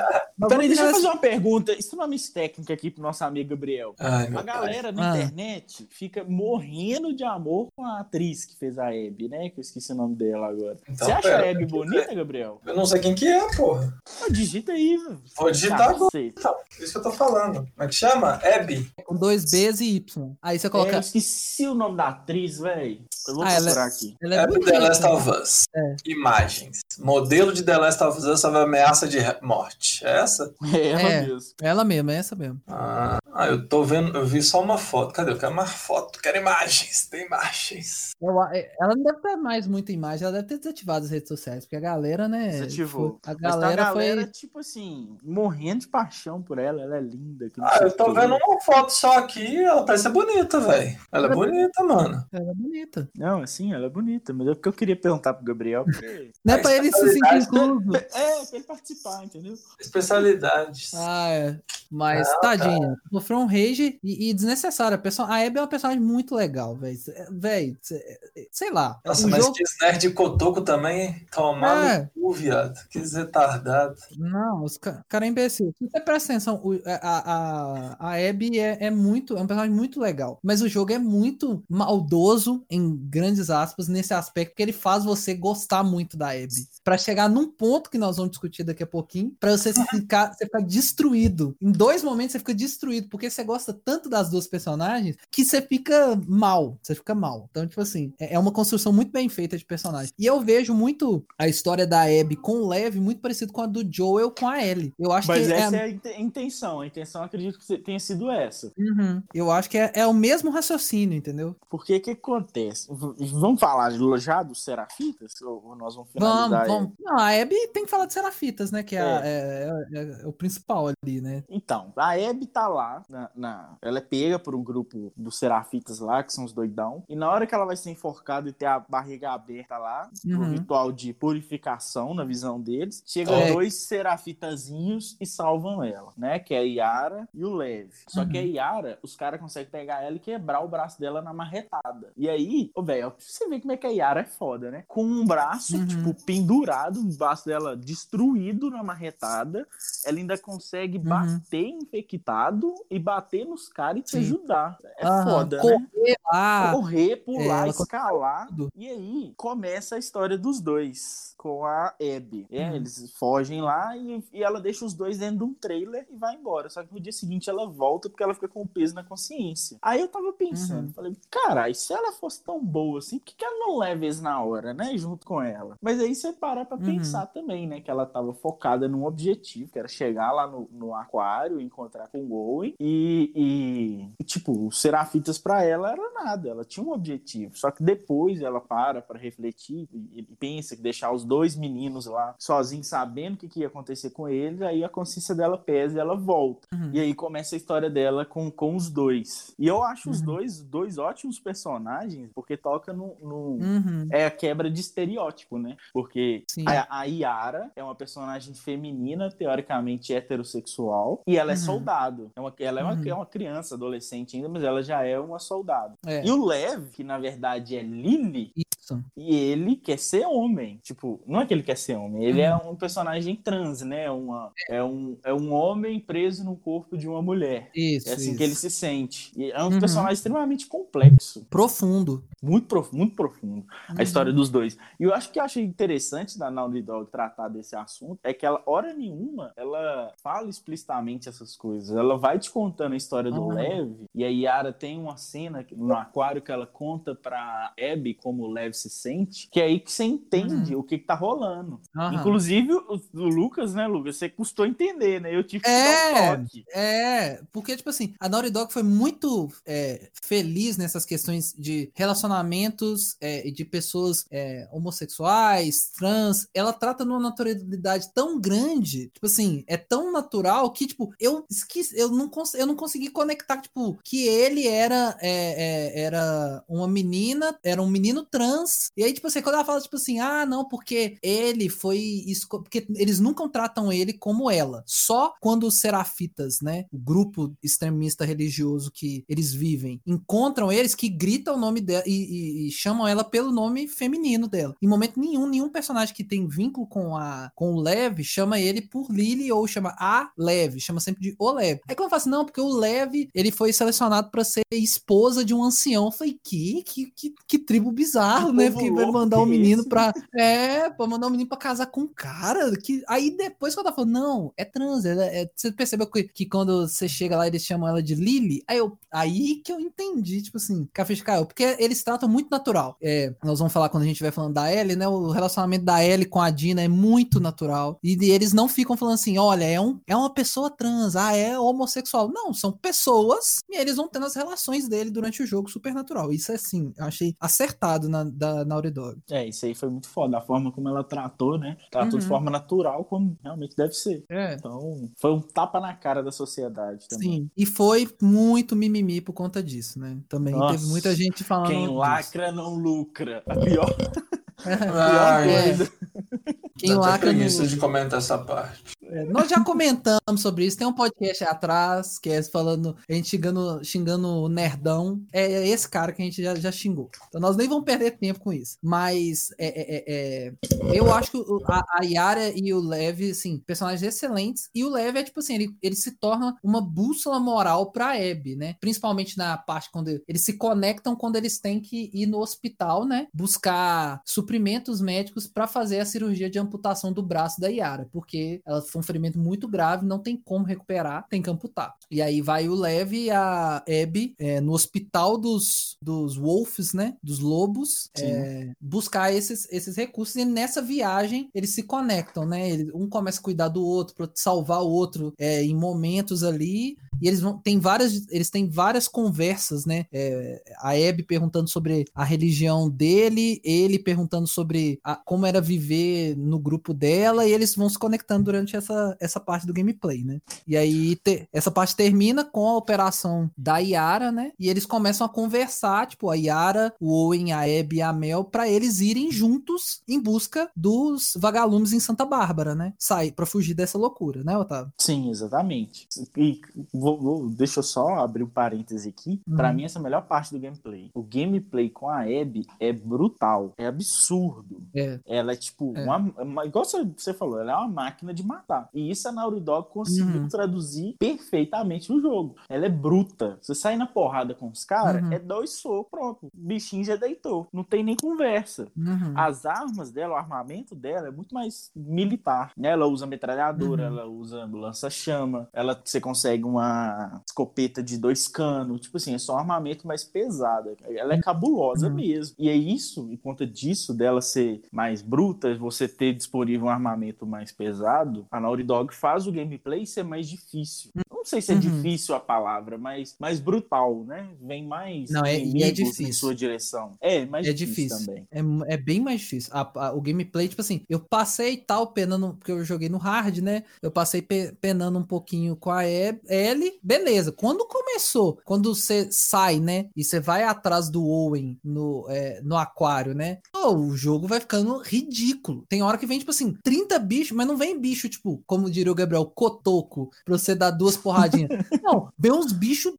Peraí, deixa eu fazer uma pergunta. Isso é uma miss técnica aqui pro nosso amigo Gabriel. Ai, a galera pai. na ah. internet fica morrendo de amor com a atriz que fez a Abby, né? Que eu esqueci o nome dela agora. Então, Você acha pera, a Abby bonita, Gabriel? Eu não sei quem que é, porra. Ah, digita aí, velho. Vou digitar agora. Então, isso que eu tô falando. Como é que chama? Abby. Com dois B's e Y. Aí você coloca. É, eu esqueci o nome da atriz, velho. Eu vou ah, procurar ela, é- aqui. Ela é, é bonita, The Last of Us. É. Imagens. Modelo de The Last of Us sobre ameaça de morte. É essa? É ela é, mesmo. Ela mesmo, é essa mesmo. Ah, ah, eu tô vendo, eu vi só uma foto. Cadê? Eu quero mais foto, quero imagens. Tem imagens. É, ela não deve ter mais muita imagem, ela deve ter desativado as redes sociais, porque a galera, né? Desativou. A galera, Mas tá a galera foi... tipo assim, morrendo de paixão por ela. Ela é linda. Ah, eu tô vendo uma foto só aqui, ela parece bonita, velho. Ela é bonita, mano. Ela é bonita. Não, assim, ela é bonita, mas é porque eu queria perguntar pro Gabriel. Porque... Não é pra ele se sentir incluso. É, pra ele participar, entendeu? Especialidades. Ah, é. Mas, ah, tadinha, sofreu um rage e, e desnecessário. A, a Abby é uma personagem muito legal, velho. Véi, sei lá. Nossa, mas jogo... que nerd cotoco também tomar é. no cu, viado. Que retardado. Não, os cara é imbecil. Se você presta atenção, a, a, a Abby é, é muito, é um personagem muito legal. Mas o jogo é muito maldoso, em grandes aspas, nesse aspecto, que ele faz você gostar muito da Abby. Pra chegar num ponto que nós vamos discutir daqui a pouquinho, pra você ficar, você ficar destruído. Em dois momentos você fica destruído, porque você gosta tanto das duas personagens que você fica mal. Você fica mal. Então, tipo assim, é, é uma construção muito bem feita de personagem. E eu vejo muito a história da Abby com o Lev muito parecido com a do Joel com a Ellie. Eu acho Mas que essa é... é a intenção. A intenção acredito que tenha sido essa. Uhum. Eu acho que é, é, o mesmo raciocínio, entendeu? Porque o que acontece? Vamos falar já dos Serafitas? Ou nós vamos finalizar? Vamos, vamos. Não, a Abby tem que falar de Serafitas, né? Que é, é. é, é o principal ali, né? Então, a Abby tá lá, na, na, ela é pega por um grupo dos Serafitas lá, que são os doidão. E na hora que ela vai ser enforcada e ter a barriga aberta lá, uhum. pro ritual de purificação, na visão deles, chegam é. dois serafitazinhos e salvam ela, né? Que é a Yara e o Lev. Só uhum. que a uhum. Yara, os caras conseguem pegar ela e quebrar o braço dela na marretada. E aí, ô, velho, você vê como é que a Yara é foda, né? Com um braço, uhum. tipo, pendurado, o braço dela destruído na marretada, ela ainda consegue uhum. Bater infectado e bater nos caras e te Sim. ajudar. É foda, Correr né? Lá. Correr, pular, é, escalar. E aí começa a história dos dois com a Abby. É, uhum. Eles fogem lá e, e, ela deixa os dois dentro de um trailer e vai embora. Só que no dia seguinte ela volta porque ela fica com o peso na consciência. Aí eu tava pensando, uhum. falei, cara, se ela fosse tão boa assim, por que, que ela não leva eles na hora, né? Junto com ela. Mas aí você para pra uhum. pensar também, né? Que ela tava focada num objetivo, que era chegar lá no, no aquário, encontrar com o Owen e, e, tipo, os serafitas pra ela era nada. Ela tinha um objetivo. Só que depois ela para pra refletir e, e pensa que deixar os dois meninos lá sozinhos, sabendo o que, que ia acontecer com eles, aí a consciência dela pesa e ela volta. Uhum. E aí começa a história dela com, com os dois. E eu acho uhum. os dois, dois ótimos personagens, porque toca no. no uhum. É a quebra de estereótipo, né? Porque a, a, Yara é uma personagem feminina, teoricamente heterossexual, e ela é uhum. soldado. É uma, ela é uma, uhum. é uma criança, adolescente ainda, mas ela já é uma soldado. É. E o Lev, que na verdade é Lily, isso. E ele quer ser homem. Tipo, não é que ele quer ser homem, ele é uhum. é um personagem trans, né? Uma, é, um, é um homem preso no corpo de uma mulher. Isso. É assim isso. que ele se sente. E é um uhum. personagem extremamente complexo. Profundo. Muito, prof muito profundo. Uhum. A história dos dois. E eu acho que eu achei interessante da Naughty Dog tratar desse assunto é que ela, hora nenhuma, ela fala explicitamente essas coisas. Ela vai te contando a história do uhum. Lev. E a Yara tem uma cena no aquário que ela conta pra Abby como o Lev se sente, que é aí que você entende uhum. o que, que tá rolando. Uhum. Inclusive, o, o, Lucas, né, Lucas? Você custou entender, né? Eu tive que é, dar um toque. É, porque, tipo assim, a Naughty Dog foi muito é, feliz nessas questões de relacionamentos é, de pessoas é, homossexuais, trans. Ela trata numa naturalidade tão grande, tipo assim, é tão natural que, tipo, eu esqueci, eu não, cons eu não consegui conectar, tipo, que ele era, é, é, era uma menina, era um menino trans trans. E aí, tipo assim, quando ela fala, tipo assim, ah, não, porque ele foi. Porque eles nunca tratam ele como ela. Só quando os serafitas, né? O grupo extremista religioso que eles vivem, encontram eles que gritam o nome dela e, e, e chamam ela pelo nome feminino dela. Em momento nenhum, nenhum personagem que tem vínculo com a com o Lev chama ele por Lily ou chama a Lev, chama sempre de o Lev. Aí quando eu falo assim, não, porque o Lev, ele foi selecionado para ser esposa de um ancião. Eu falei, que, que, que, que tribo né? Porque vai mandar o um menino pra. É, pra mandar o um menino pra casar com um cara. Que... Aí depois quando ela falou, não, é trans. É, é... Você percebeu que, que quando você chega lá eles chamam ela de Lily? Aí, eu... aí que eu entendi, tipo assim, café de caiu. Porque eles tratam muito natural. É, nós vamos falar quando a gente vai falando da Ellie, né? O relacionamento da Ellie com a Dina é muito natural. E eles não ficam falando assim, olha, é, um, é uma pessoa trans, ah, é homossexual. Não, são pessoas e eles vão tendo as relações dele durante o jogo super natural. Isso é assim, eu achei acertado na, da Naughty Dog. É, isso aí foi muito foda. A forma como ela tratou, né? Tratou uhum. de forma natural, como realmente deve ser. É. Então, foi um tapa na cara da sociedade também. Sim, e foi muito mimimi por conta disso, né? Também Nossa, teve muita gente falando. Quem lacra disso. não lucra. A pior. Ai, é. Quem lacra preguiça no... de comentar essa parte. É, nós já comentamos sobre isso. Tem um podcast atrás que é falando, a gente xingando, xingando o nerdão. É esse cara que a gente já, já xingou. Então nós nem vamos perder tempo com isso. Mas é, é, é, é eu acho que a, a Yara e o Lev, assim, personagens excelentes. E o Lev é tipo assim, ele, ele se torna uma bússola moral pra Abby, né? Principalmente na parte quando eles se conectam quando eles têm que ir no hospital, né? Buscar suprimentos médicos para fazer a cirurgia de amputação do braço da Yara, porque ela foi um ferimento muito grave, não tem como recuperar, tem que amputar. E aí vai o Lev e a Abby é, no hospital dos, dos Wolves, né? Dos lobos, é, buscar esses, esses recursos. E nessa viagem eles se conectam, né? um começa a cuidar do outro para salvar o outro é, em momentos ali. E eles vão tem várias eles têm várias conversas, né? É, a Abby perguntando sobre a religião dele, ele perguntando sobre a, como era viver no grupo dela, e eles vão se conectando durante essa, essa parte do gameplay, né? E aí te, essa parte termina com a operação da Yara, né? E eles começam a conversar, tipo, a Yara, o Owen, a Abby e a Mel, para eles irem juntos em busca dos vagalumes em Santa Bárbara, né? Sair para fugir dessa loucura, né, Otávio? Sim, exatamente. E vou, vou, deixa eu só abrir um parêntese aqui. Uhum. Para mim, essa é a melhor parte do gameplay. O gameplay com a Abby é brutal, é absurdo. É. Ela é tipo, é. Uma, uma, igual você falou, ela é uma máquina de matar. E isso a Naughty Dog conseguiu uhum. traduzir perfeitamente no jogo. Ela é bruta. Você sai na porrada com os caras, uhum. é dois socos, pronto. O bichinho já deitou. Não tem nem conversa. Uhum. As armas dela, o armamento dela é muito mais militar. Né? Ela usa metralhadora, uhum. ela usa lança-chama, ela você consegue uma escopeta de dois canos. Tipo assim, é só um armamento mais pesado. Ela é cabulosa uhum. mesmo. E é isso, em conta disso, dela ser mais bruta, você ter disponível um armamento mais pesado, a Naughty Dog faz o gameplay ser mais difícil. Não sei se é uhum. difícil a palavra, mas mais brutal, né? Vem mais Não, é, é difícil. em sua direção. É, mais é difícil, difícil. também. É, é bem mais difícil. A, a, o gameplay, tipo assim, eu passei tal penando, porque eu joguei no hard, né? Eu passei pe, penando um pouquinho com a Ellie, beleza. Quando começou, quando você sai, né? E você vai atrás do Owen no, é, no aquário, né? Oh, o jogo vai ficando ridículo. Tem hora que vem, tipo assim, 30 bichos, mas não vem bicho, tipo, como diria o Gabriel, cotoco, pra você dar duas porradinhas. não, vem uns bichos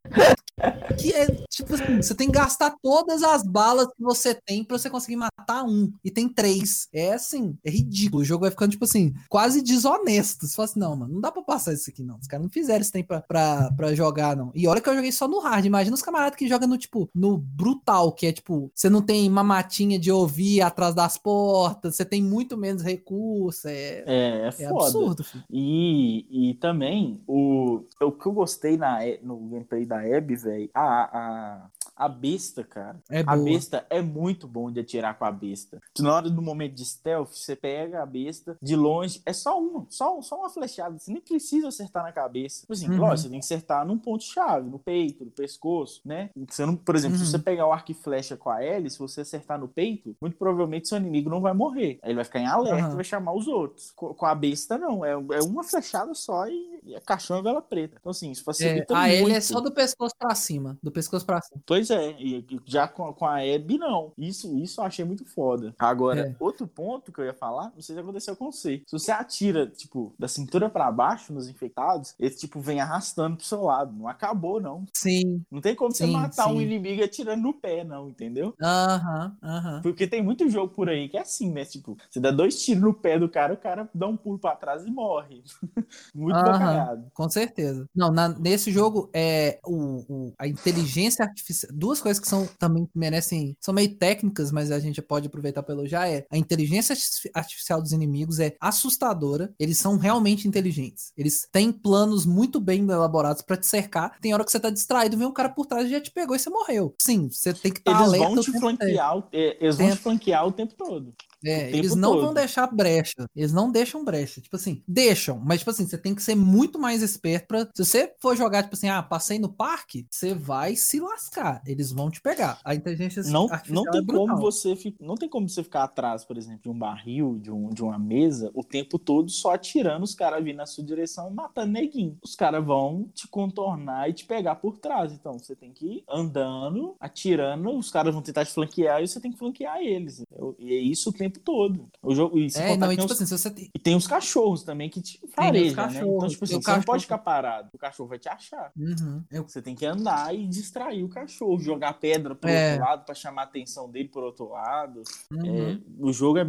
que é, tipo assim, você tem que gastar todas as balas que você tem pra você conseguir matar um. E tem três. É assim, é ridículo. O jogo vai ficando, tipo assim, quase desonesto. Você fala assim, não, mano, não dá pra passar isso aqui, não. Os caras não fizeram isso tem pra, pra, pra jogar, não. E olha que eu joguei só no hard. Imagina os camaradas que jogam no, tipo, no brutal, que é, tipo, você não tem uma matinha de ouvir atrás das portas, você tem muito menos recurso. É, é, é, é absurdo. E, e também, o, o que eu gostei na, no gameplay da Abby, velho, a, a, a besta, cara. É a besta é muito bom de atirar com a besta. Na hora do momento de stealth, você pega a besta de longe, é só uma, só, só uma flechada. Você nem precisa acertar na cabeça. Tipo assim, uhum. lógico, você tem que acertar num ponto-chave, no peito, no pescoço, né? Você não, por exemplo, uhum. se você pegar o arco e flecha com a L, se você acertar no peito, muito provavelmente seu inimigo não vai morrer. Aí ele vai ficar em alerta uhum. e vai chamar os outros. Com, a besta, não. É, é uma flechada só e, e a caixão é vela preta. Então, assim, isso facilita é, a muito. A L é só do pescoço pra cima. Do pescoço pra cima. Pois é, e já com, com a Abby, não. Isso, isso eu achei muito foda. Agora, é. outro ponto que eu ia falar, não sei se aconteceu com você. Se você atira, tipo, da cintura para baixo nos infectados, esse tipo vem arrastando pro seu lado. Não acabou, não. Sim. Não tem como sim, você matar sim. um inimigo atirando no pé, não, entendeu? Aham, uh aham. -huh, uh -huh. Porque tem muito jogo por aí que é assim, né? Tipo, você dá dois tiros no pé do cara, o cara dá um pulo para trás e morre. muito uh -huh, Com certeza. Não, na, nesse jogo, é o, o, a inteligência artificial. Duas coisas que são também merecem. São meio técnicas, mas a gente pode aproveitar para elogiar. É a inteligência artificial dos inimigos é assustadora. Eles são realmente inteligentes. Eles têm planos muito bem elaborados para te cercar. Tem hora que você tá distraído, vem um cara por trás e já te pegou e você morreu. Sim, você tem que estar tá Eles vão te flanquear, eles vão te flanquear o tempo todo. É, eles não todo. vão deixar brecha. Eles não deixam brecha. Tipo assim, deixam, mas tipo assim, você tem que ser muito mais esperto pra. Se você for jogar, tipo assim, ah, passei no parque, você vai se lascar. Eles vão te pegar. A inteligência não, não tem é como você não tem como você ficar atrás, por exemplo, de um barril, de, um, de uma mesa, o tempo todo só atirando os caras vindo na sua direção e matando neguinho. Os caras vão te contornar e te pegar por trás. Então você tem que ir andando, atirando, os caras vão tentar te flanquear e você tem que flanquear eles. E é isso o tempo todo. O jogo, e, é, não, e, tipo os, assim, você tem... e tem os cachorros também que te farejam, né? Então, tipo assim, você cachorro... não pode ficar parado. O cachorro vai te achar. Uhum. Eu... Você tem que andar e distrair o cachorro, jogar pedra pro é. outro lado para chamar a atenção dele por outro lado. Uhum. É, o jogo é.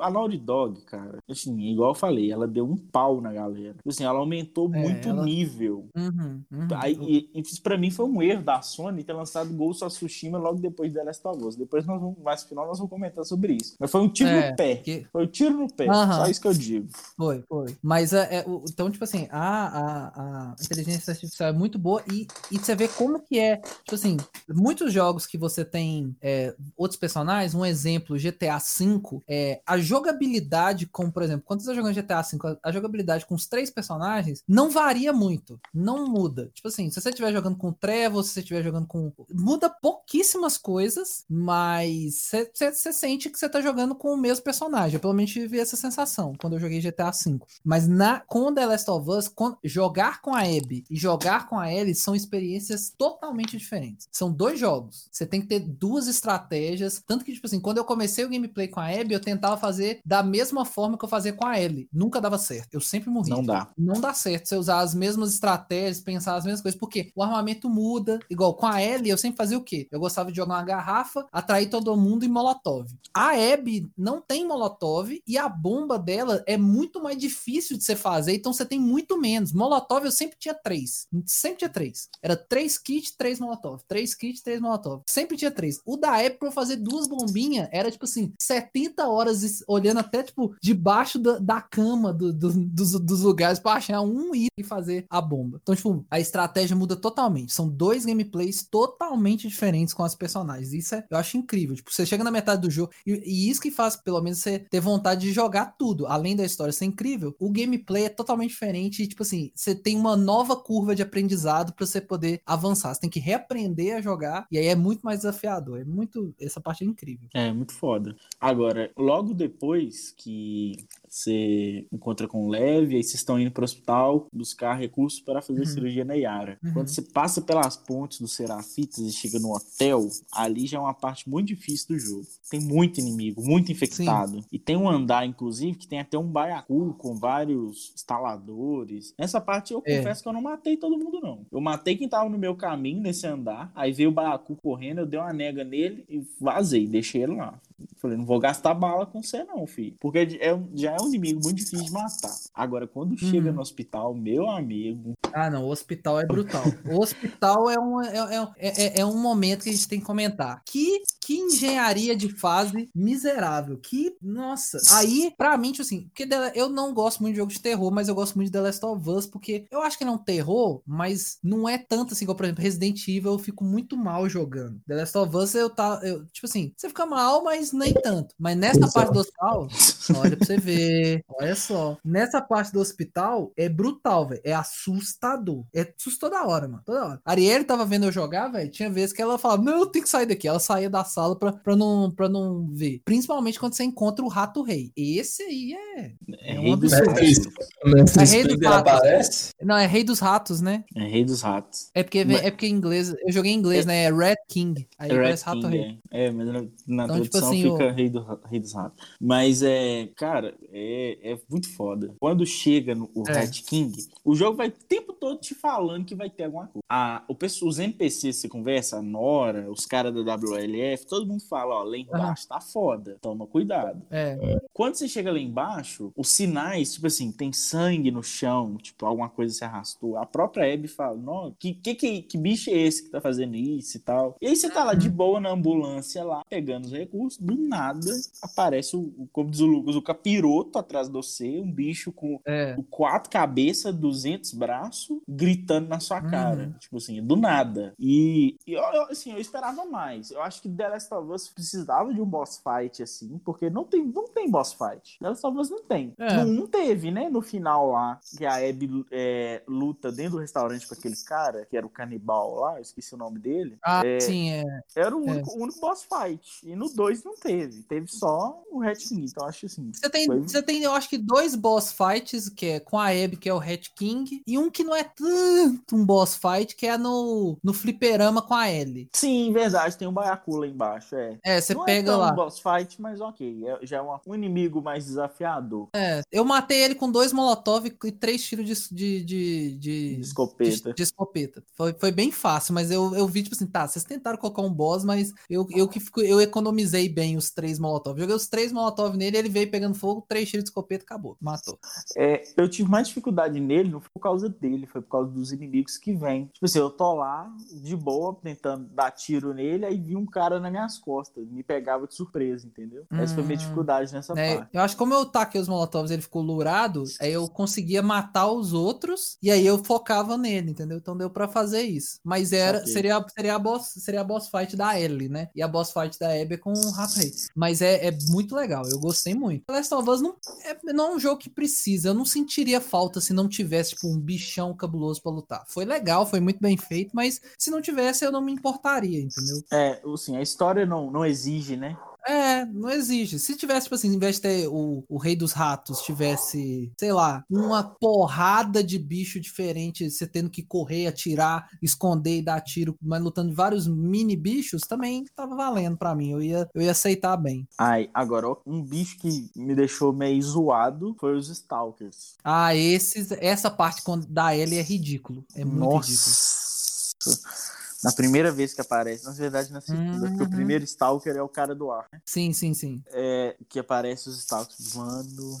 A Naughty Dog, cara, assim, igual eu falei, ela deu um pau na galera. Tipo assim, ela aumentou é, muito o ela... nível. Uhum, uhum. Aí, e, e isso pra mim foi um erro da Sony ter lançado Ghost of Tsushima logo depois de The Last of Us. Depois nós vamos, mais no final nós vamos comentar sobre isso. Mas foi um tiro é, no pé. Que... Foi um tiro no pé. Só isso que eu digo. Foi, foi. Mas é, é, então, tipo assim, a, a, a inteligência artificial é muito boa e, e você vê como que é, tipo assim, muitos jogos que você tem é, outros personagens, um exemplo, GTA V, é, a jogabilidade com, por exemplo, quando você tá jogando GTA V, a jogabilidade com os três personagens não varia muito, não muda. Tipo assim, se você estiver jogando com o Trevor, se você estiver jogando com. Muda pouquíssimas coisas, mas você sente que você tá jogando com o mesmo personagem. Eu pelo menos tive essa sensação quando eu joguei GTA V. Mas na, com The Last of Us, com, jogar com a Abby e jogar com a Ellie são experiências totalmente diferentes. São dois jogos. Você tem que ter duas estratégias. Tanto que, tipo assim, quando eu comecei o gameplay com a Abby, eu tentava fazer da mesma forma que eu fazia com a Ellie. Nunca dava certo. Eu sempre morria. Não dá. Não dá certo você usar as mesmas estratégias, pensar as mesmas coisas, porque o armamento muda. Igual com a Ellie, eu sempre fazia o quê? Eu gostava de jogar uma garrafa, atrair todo mundo em Molotov. A Abby não tem Molotov e a bomba dela é muito mais difícil de você fazer, então você tem muito menos. Molotov eu sempre tinha três. Sempre tinha três. Era três kits, três Molotov. Três kits, três Molotov. Sempre tinha três. O da época eu fazer duas bombinhas era tipo assim, 70 horas olhando até tipo debaixo da, da cama do, do, dos, dos lugares pra achar um item e fazer a bomba. Então, tipo, a estratégia muda totalmente. São dois gameplays totalmente diferentes com as personagens. Isso é, eu acho incrível. Tipo, você chega na metade do jogo e, e isso que faz, pelo menos, você ter vontade de jogar tudo. Além da história ser incrível, o gameplay é totalmente diferente. E, tipo assim, você tem uma nova curva de aprendizado para você poder avançar. Você tem que reaprender a jogar e aí é muito mais desafiador. É muito. Essa parte é incrível. É, muito foda. Agora, logo depois que você encontra com o Leve, aí vocês estão indo para o hospital buscar recursos para fazer uhum. cirurgia na Yara. Uhum. Quando você passa pelas pontes dos Serafitas e chega no hotel, ali já é uma parte muito difícil do jogo. Tem muito inimigo, muito infectado. Sim. E tem um andar, inclusive, que tem até um baiacu com vários instaladores. Nessa parte eu é. confesso que eu não matei todo mundo, não. Eu matei quem tava no meu caminho nesse andar, aí veio o baiacu correndo, eu dei uma nega nele e vazei, deixei ele lá. Falei, não vou gastar bala com você, não, filho. Porque é, já é um inimigo muito difícil de matar. Agora, quando chega uhum. no hospital, meu amigo. Ah, não, o hospital é brutal. o hospital é um, é, é, é, é, um momento que a gente tem que comentar. Que, que engenharia de fase miserável. Que, nossa. Aí, pra mim, tipo assim, porque eu não gosto muito de jogo de terror, mas eu gosto muito de The Last of Us, porque eu acho que ele é um terror, mas não é tanto assim, como, por exemplo, Resident Evil, eu fico muito mal jogando. The Last of Us, eu tá. Eu, tipo assim, você fica mal, mas nem tanto. Mas nessa parte do hospital, olha pra você ver. Olha só. Nessa parte do hospital é brutal, velho. É assustador. É assustou da hora, mano. Toda hora. A Arielle tava vendo eu jogar, velho. Tinha vezes que ela falava, não, eu tenho que sair daqui. Ela saía da sala pra, pra, não, pra não ver. Principalmente quando você encontra o rato rei. Esse aí é. É, é um absurdo. É, rei dos ratos. Não, é rei dos ratos, né? É rei dos ratos. É porque, mas... é porque em inglês. Eu joguei em inglês, é... né? É Red King. Aí é parece rato rei. É. é, mas na, na então, tipo tradução tipo assim, fica o... rei, do, rei dos ratos. Mas é, cara, é, é muito foda. Quando chega no o é. Red King, o jogo vai o tempo todo te falando que vai ter alguma coisa. A, o, os NPCs você conversa, a Nora, os caras da WLF, todo mundo fala, ó, lá embaixo tá foda, toma cuidado. É. Quando você chega lá embaixo, os sinais, tipo assim, tem sangue no chão, tipo, alguma coisa se arrastou. A própria Abby fala, não, que, que, que, que bicho é esse que tá fazendo isso e tal? E aí você tá lá de uhum. boa na ambulância lá, pegando os recursos, do nada aparece o, como diz o Lucas, o capiroto atrás de você, um bicho com é. quatro cabeças, 200 braços, gritando na sua cara. Uhum. Tipo assim, do nada. E, e eu, assim, eu esperava mais. Eu acho que The Last of Us precisava de um boss fight, assim, porque não tem, não tem boss fight. The Last of Us não tem. É. No 1 teve, né? No final lá, que a Abby é, luta dentro do restaurante com aquele cara, que era o canibal lá, eu esqueci o nome dele. Ah, é, sim, é. Era o único, o único boss fight. E no 2 não teve. Teve só o Red King. Então acho assim. Você tem, foi... você tem, eu acho que dois boss fights, que é com a Abby, que é o Red King, e um que não é tanto um boss fight, que é no, no fliperama com a Ellie. Sim, verdade. Tem um baiacu lá embaixo, é. É, você não é pega é lá. um boss fight, mas ok. É, já é um inimigo mais desafiador. É, eu matei ele com dois molotov e três tiros de, de, de, de, de escopeta. De, de, escopeta. Foi, foi bem fácil, mas eu, eu vi, tipo assim, tá, vocês tentaram colocar um boss, mas eu, eu que fico, eu economizei bem os três molotov. Joguei os três molotov nele, ele veio pegando fogo, três tiros de escopeta, acabou. Matou. É, eu tive mais dificuldade nele, não foi por causa dele, foi por causa dos inimigos que vêm. Tipo assim, eu tô lá, de boa, tentando dar tiro nele, aí vi um cara nas minhas costas, me pegava de surpresa, entendeu? Hum, Essa foi a minha hum. dificuldade nessa é, parte. Eu acho que como eu taquei os molotovs ele ficou lurado, aí eu conseguia matar os outros, e aí eu focava nele, entendeu? Então deu para fazer isso. Mas era, okay. seria, seria, a boss, seria a boss fight da Ellie, né? E a boss fight da Abby com o Rapei. Mas é, é muito legal, eu gostei muito. Last of Us não é, não é um jogo que precisa, eu não sentiria falta se não tivesse, tipo, um bichão cabuloso para lutar. Foi legal, foi muito bem feito, mas se não tivesse, eu não me importaria, entendeu? É, assim, a história não, não exige, né? É, não exige. Se tivesse, tipo assim, em vez de ter o, o Rei dos Ratos, tivesse, sei lá, uma porrada de bicho diferente, você tendo que correr, atirar, esconder e dar tiro, mas lutando vários mini bichos, também tava valendo para mim. Eu ia, eu ia aceitar bem. Ai, agora, um bicho que me deixou meio zoado foi os Stalkers. Ah, esses, essa parte da Ellie é ridículo. É muito Nossa. ridículo. Na primeira vez que aparece, na verdade na segunda, uhum. porque o uhum. primeiro Stalker é o cara do ar. Né? Sim, sim, sim. É, que aparece os Stalkers, mano.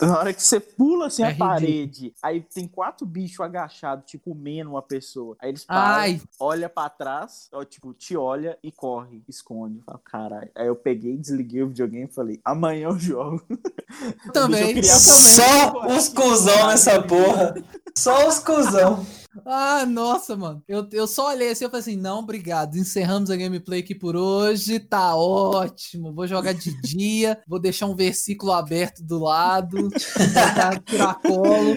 Na hora que você pula assim é a ridículo. parede, aí tem quatro bichos agachados, tipo, comendo uma pessoa. Aí eles param, Ai. olha para trás, ó, tipo, te olha e corre, esconde. Fala, caralho. Aí eu peguei, desliguei o videogame e falei, amanhã eu jogo. Também. Eu também. Só os cuzão nessa porra. Só os cuzão. Ah, nossa, mano. Eu, eu só olhei assim e falei assim: não, obrigado. Encerramos a gameplay aqui por hoje. Tá ótimo. Vou jogar de dia. Vou deixar um versículo aberto do lado. tirar colo.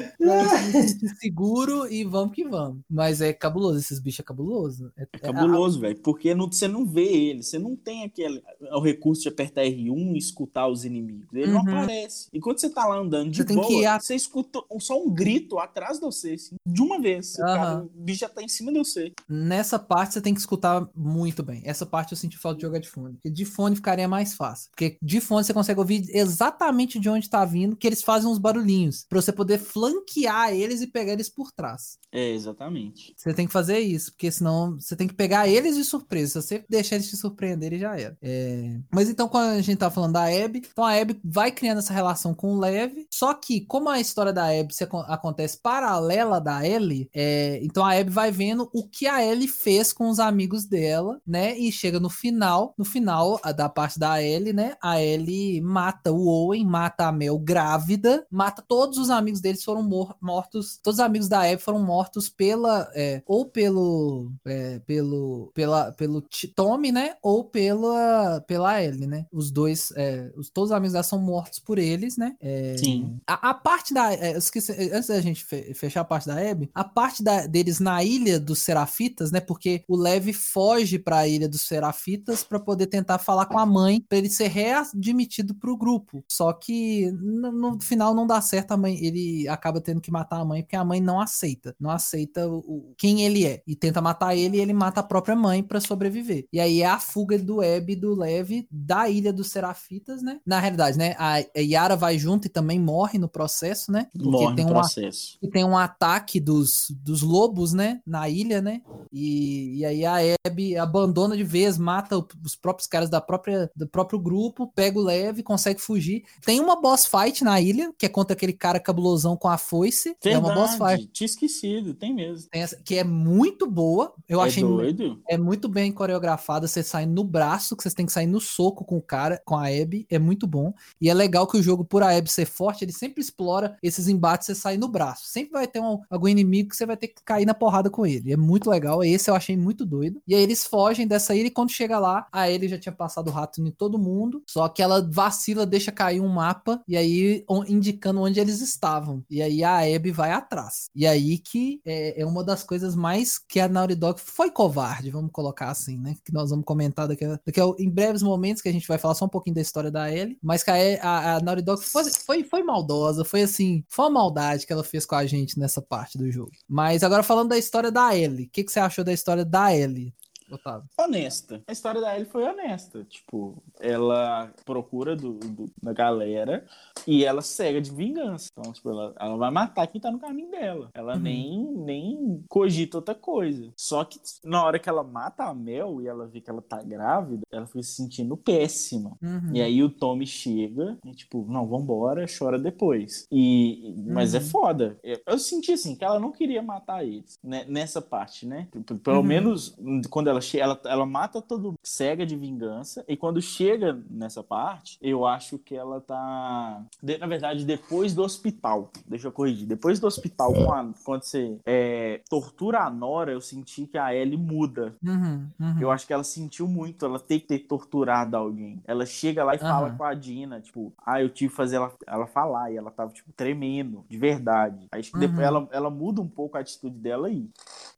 seguro e vamos que vamos. Mas é cabuloso. Esses bichos é cabuloso. É, é cabuloso, velho. Porque não, você não vê ele. Você não tem aquele o recurso de apertar R1 e escutar os inimigos. Ele uhum. não aparece. Enquanto você tá lá andando de você boa, ir você escuta só um grito atrás de você, assim, de uma vez. Uhum. Cara, o bicho já tá em cima de você. Nessa parte você tem que escutar muito bem. Essa parte eu senti falta de jogar de fone. Porque de fone ficaria mais fácil. Porque de fone você consegue ouvir exatamente de onde tá vindo, que eles fazem uns barulhinhos. Pra você poder flanquear eles e pegar eles por trás. É, exatamente. Você tem que fazer isso, porque senão você tem que pegar eles de surpresa. Se você deixar eles te surpreenderem, já era. É... Mas então, quando a gente tá falando da Abby, então a Abby vai criando essa relação com o Lev. Só que, como a história da Abby se acontece paralela da Ellie, é é, então a Abby vai vendo o que a Ellie fez com os amigos dela, né? E chega no final, no final da parte da Ellie, né? A Ellie mata o Owen, mata a Mel grávida, mata todos os amigos deles foram mor mortos, todos os amigos da Abby foram mortos pela é, ou pelo é, pelo pela pelo Tommy, né? Ou pela pela Ellie, né? Os dois, é, os, todos os amigos dela são mortos por eles, né? É, Sim. A, a parte da, é, esqueci, antes da gente fechar a parte da Abby, a parte da, deles na ilha dos Serafitas, né? Porque o Levi foge para a ilha dos Serafitas para poder tentar falar com a mãe para ele ser readmitido pro grupo. Só que no, no, final não dá certo, a mãe, ele acaba tendo que matar a mãe porque a mãe não aceita, não aceita o, o quem ele é e tenta matar ele e ele mata a própria mãe para sobreviver. E aí é a fuga do Eb do Levi da ilha dos Serafitas, né? Na realidade, né? A Yara vai junto e também morre no processo, né? Porque morre tem no um, processo. E tem um ataque dos, dos lobos, né? Na ilha, né? E, e aí a Abby abandona de vez, mata os próprios caras da própria, do próprio grupo, pega o leve, consegue fugir. Tem uma boss fight na ilha, que é contra aquele cara cabulosão com a foice. Verdade, é uma boss fight. Tinha esquecido, tem mesmo. Tem essa, que é muito boa. Eu é achei. Doido? É muito bem coreografada. Você sai no braço, que você tem que sair no soco com o cara, com a Abby. É muito bom. E é legal que o jogo, por a Abby ser forte, ele sempre explora esses embates, você sai no braço. Sempre vai ter um, algum inimigo que você vai ter que cair na porrada com ele. É muito legal. Esse eu achei muito doido. E aí eles fogem dessa ilha e quando chega lá, a Ellie já tinha passado o rato em todo mundo. Só que ela vacila, deixa cair um mapa e aí indicando onde eles estavam. E aí a Abby vai atrás. E aí que é, é uma das coisas mais que a Naughty Dog foi covarde, vamos colocar assim, né? Que nós vamos comentar daqui a, daqui a, em breves momentos que a gente vai falar só um pouquinho da história da Ellie. Mas que a, a, a Naughty Dog foi, foi, foi maldosa, foi assim, foi uma maldade que ela fez com a gente nessa parte do jogo. Mas agora falando da história da Ellie, o que, que você achou da história da Ellie? Otávio? Honesta. A história da Ellie foi honesta. Tipo, ela procura do, do, da galera e ela cega de vingança. Então, tipo, ela, ela vai matar quem tá no caminho dela. Ela uhum. nem, nem cogita outra coisa. Só que na hora que ela mata a Mel e ela vê que ela tá grávida, ela fica se sentindo péssima. Uhum. E aí o Tommy chega e, tipo, não, vambora, chora depois. E, mas é uhum. foda. Eu senti assim que ela não queria matar eles né, nessa parte, né? Pelo uhum. menos quando ela ela, ela, ela mata todo cega de vingança. E quando chega nessa parte, eu acho que ela tá. De, na verdade, depois do hospital. Deixa eu corrigir. Depois do hospital, a, quando você é, tortura a Nora, eu senti que a Ellie muda. Uhum, uhum. Eu acho que ela sentiu muito ela ter que ter torturado alguém. Ela chega lá e uhum. fala com a Dina, tipo, ah, eu tive que fazer ela, ela falar. E ela tava, tipo, tremendo, de verdade. Acho que depois uhum. ela, ela muda um pouco a atitude dela aí.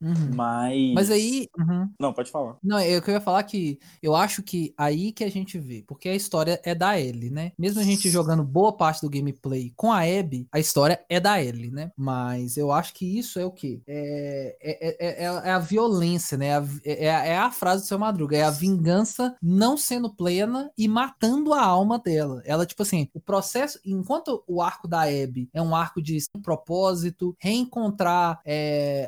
Uhum. Mas. Mas aí. Não, pode falar. Não, eu queria falar que eu acho que aí que a gente vê, porque a história é da Ellie, né? Mesmo a gente jogando boa parte do gameplay com a Abby, a história é da Ellie, né? Mas eu acho que isso é o quê? É, é, é, é a violência, né? É, é, a frase do seu Madruga, é a vingança não sendo plena e matando a alma dela. Ela, tipo assim, o processo, enquanto o arco da Abby é um arco de propósito, reencontrar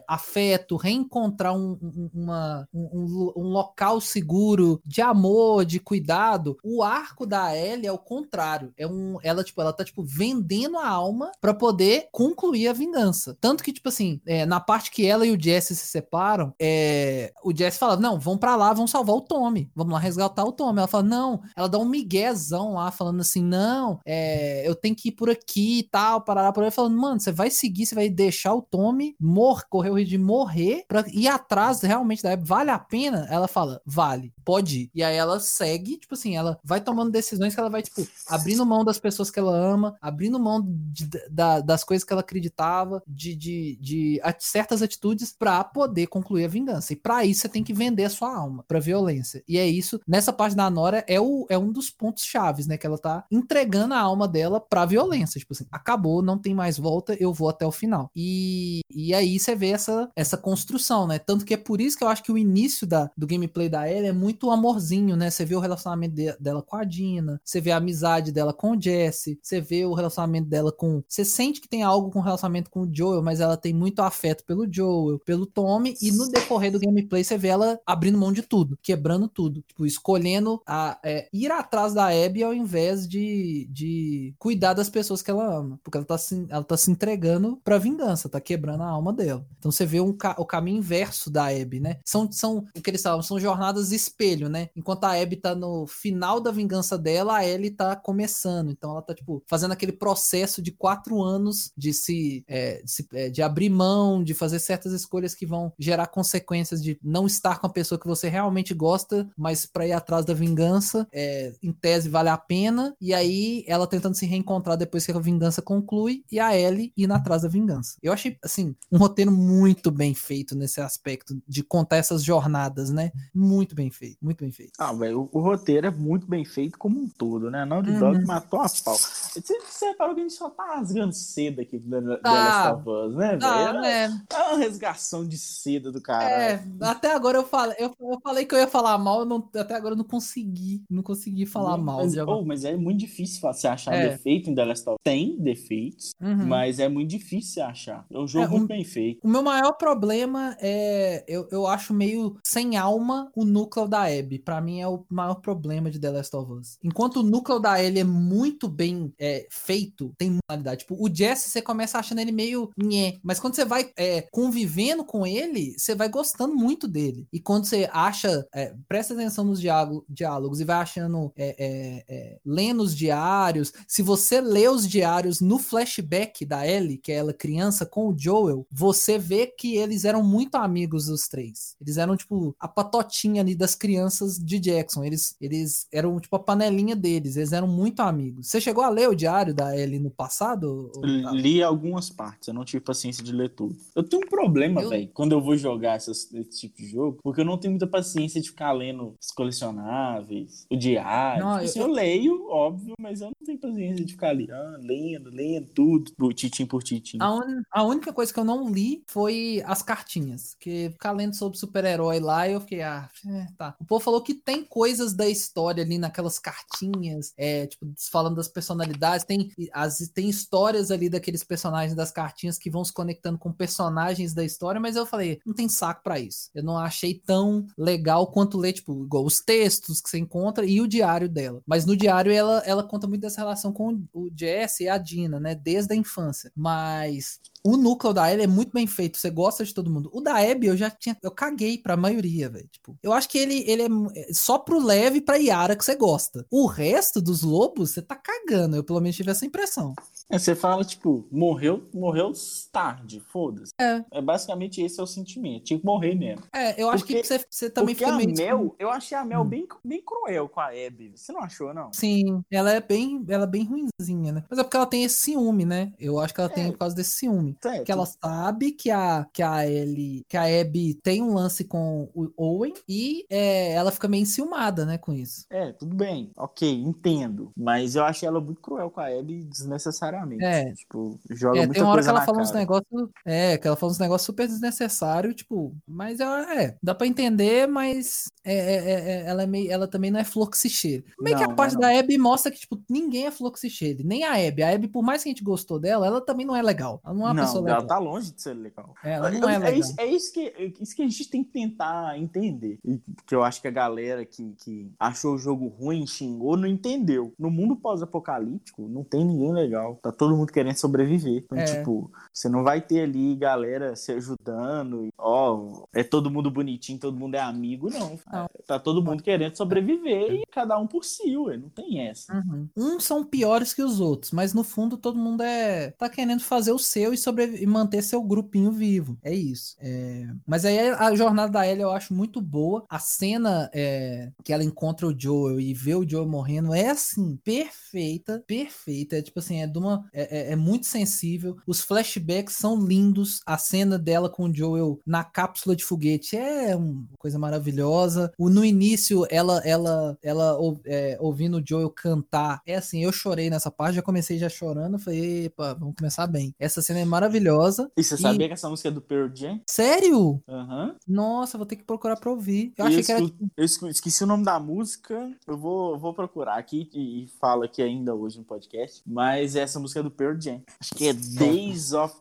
afeto, reencontrar um, um, uma, um, um local seguro de amor, de cuidado. O arco da Ellie é o contrário. É um, ela tipo, ela tá tipo vendendo a alma para poder concluir a vingança. Tanto que tipo assim, é, na parte que ela e o Jesse se separam, é, o Jesse fala: "Não, vão para lá, vão salvar o Tommy. Vamos lá resgatar o Tommy". Ela fala: "Não". Ela dá um miguezão lá falando assim: "Não, é, eu tenho que ir por aqui e tal, parar por aí". Falando: "Mano, você vai seguir, você vai deixar o Tommy morrer, correr o risco de morrer para ir atrás realmente da Vale a pena?" ela fala, vale, pode ir. E aí ela segue, tipo assim, ela vai tomando decisões que ela vai, tipo, abrindo mão das pessoas que ela ama, abrindo mão de, da, das coisas que ela acreditava, de, de, de certas atitudes para poder concluir a vingança. E para isso você tem que vender a sua alma pra violência. E é isso, nessa parte da Nora é, o, é um dos pontos chaves, né? Que ela tá entregando a alma dela pra violência. Tipo assim, acabou, não tem mais volta, eu vou até o final. E, e aí você vê essa, essa construção, né? Tanto que é por isso que eu acho que o início da, do gameplay da Ellie é muito amorzinho, né? Você vê o relacionamento de, dela com a Dina, você vê a amizade dela com o Jesse, você vê o relacionamento dela com. Você sente que tem algo com relacionamento com o Joel, mas ela tem muito afeto pelo Joel, pelo Tommy, e no decorrer do gameplay você vê ela abrindo mão de tudo, quebrando tudo, tipo, escolhendo a, é, ir atrás da Abby ao invés de, de cuidar das pessoas que ela ama, porque ela tá se, ela tá se entregando pra vingança, tá quebrando a alma dela. Então você vê um, o caminho inverso da Abby, né? São, são o que eles falam, são jornadas espelho, né? Enquanto a Abby tá no final da vingança dela, a Ellie tá começando. Então ela tá, tipo, fazendo aquele processo de quatro anos de se, é, de, se é, de, abrir mão, de fazer certas escolhas que vão gerar consequências de não estar com a pessoa que você realmente gosta, mas para ir atrás da vingança, é, em tese vale a pena. E aí ela tentando se reencontrar depois que a vingança conclui e a Ellie indo atrás da vingança. Eu achei, assim, um roteiro muito bem feito nesse aspecto de contar essas jornadas, né? Muito bem feito, muito bem feito. Ah, velho, o, o, roteiro é muito bem feito como um todo, né? Não de Dog uhum. matou a pau. Você, você reparou que a gente só tá rasgando seda aqui da ah, Last of Us, né, velho? Ah, é, né? é uma resgação de seda do cara. É, até agora eu falei, eu, eu falei que eu ia falar mal, não, até agora eu não consegui, não consegui falar não, mal. Mas, oh, mas é muito difícil você achar é. defeito em The Last of Us. Tem defeitos, uhum. mas é muito difícil você achar. É um jogo é, muito bem feito. O meu maior problema é, eu, eu acho meio sem alma o núcleo da Abby. Para mim é o maior problema de The Last of Us. Enquanto o núcleo da Ellie é muito bem é, feito, tem qualidade. Tipo, o Jesse você começa achando ele meio nhé, mas quando você vai é, convivendo com ele, você vai gostando muito dele. E quando você acha, é, presta atenção nos diálogos e vai achando, é, é, é, lendo os diários, se você lê os diários no flashback da Ellie, que é ela criança com o Joel, você vê que eles eram muito amigos os três. Eles eram, tipo, a patotinha ali das crianças de Jackson. Eles, eles eram, tipo, a panelinha deles. Eles eram muito amigos. Você chegou a ler o diário da Ellie no passado? Li algumas partes, eu não tive paciência de ler tudo. Eu tenho um problema, eu... velho, quando eu vou jogar essas, esse tipo de jogo, porque eu não tenho muita paciência de ficar lendo os colecionáveis, o diário. Não, tipo, eu... Assim, eu... leio, óbvio, mas eu não tenho paciência de ficar ali, ah, lendo, lendo tudo, titim por titim. A, un... a única coisa que eu não li foi as cartinhas, que ficar lendo sobre super-herói lá, eu fiquei, ah, é, tá. O povo falou que tem coisas da história ali naquelas cartinhas, é, tipo, falando das personalidades, tem, as, tem histórias ali daqueles personagens das cartinhas que vão se conectando com personagens da história, mas eu falei, não tem saco para isso. Eu não achei tão legal quanto ler, tipo, igual os textos que você encontra e o diário dela. Mas no diário ela, ela conta muito dessa relação com o Jesse e a Dina, né, desde a infância. Mas o núcleo da Ellie é muito bem feito, você gosta de todo mundo. O da Abby eu já tinha, eu caguei pra maioria, velho. Tipo, eu acho que ele, ele é só pro leve e pra Yara que você gosta. O resto dos lobos, você tá cagando. Eu pelo menos tive essa impressão. É, você fala, tipo, morreu, morreu tarde, foda-se. É. é. Basicamente esse é o sentimento. Tinha que morrer mesmo. É, eu acho porque, que você, você também fica meio. A Mel, eu achei a Mel hum. bem, bem cruel com a Abby. Você não achou, não? Sim, ela é bem, ela é bem ruinzinha, né? Mas é porque ela tem esse ciúme, né? Eu acho que ela é. tem por causa desse ciúme. Certo. Que ela sabe que a, que a Ellie, que a Abby tem um lance com o Owen e é, ela fica meio enciumada, né, com isso. É, tudo bem. Ok, entendo. Mas eu achei ela muito cruel com a Abby desnecessariamente. É. Tipo, joga é, muita tem uma hora que ela fala cara. uns negócios. É, que ela fala uns negócios super desnecessários, tipo, mas ela é. Dá pra entender, mas é, é, é, é ela, é meio, ela também não é fluxicheira. Meio que a parte da Abby mostra que, tipo, ninguém é fluxicheira. Nem a Abby. A Abby, por mais que a gente gostou dela, ela também não é legal. Ela não é uma não, pessoa legal. Ela tá longe de ser legal. ela não é, legal. É isso, é isso, que, é isso que a gente tem que tentar entender. E que eu acho que a galera que, que achou o jogo ruim, xingou, não entendeu. No mundo pós-apocalíptico, não tem ninguém legal. Tá todo mundo querendo sobreviver. Então, é. tipo, você não vai ter ali galera se ajudando, ó, é todo mundo bonitinho, todo mundo é amigo, não. não. Tá todo mundo querendo sobreviver e cada um por si, ué, não tem essa. Uhum. Uns são piores que os outros, mas no fundo todo mundo é tá querendo fazer o seu e, sobreviver, e manter seu grupinho vivo. É isso. É... Mas aí a jornada da Ellie eu acho muito boa. A cena é... que ela encontra o Joel e vê o Joel morrendo é assim, perfeita, perfeita. É tipo assim, é de uma. É, é, é, muito sensível. Os flashbacks são lindos. A cena dela com o Joel na cápsula de foguete é uma coisa maravilhosa. O, no início, ela ela ela é, ouvindo o Joel cantar. É assim, eu chorei nessa parte, já comecei já chorando. Falei, epa, vamos começar bem. Essa cena é maravilhosa. E você e... sabia que essa música é do Pearl Jam? Sério? Uhum. Nossa, vou ter que procurar pra ouvir. Eu, achei que era. Eu esqueci o nome da música. Eu vou, vou procurar aqui e, e fala aqui ainda hoje no podcast. Mas essa música é do Pearl Jam. Acho que é Days of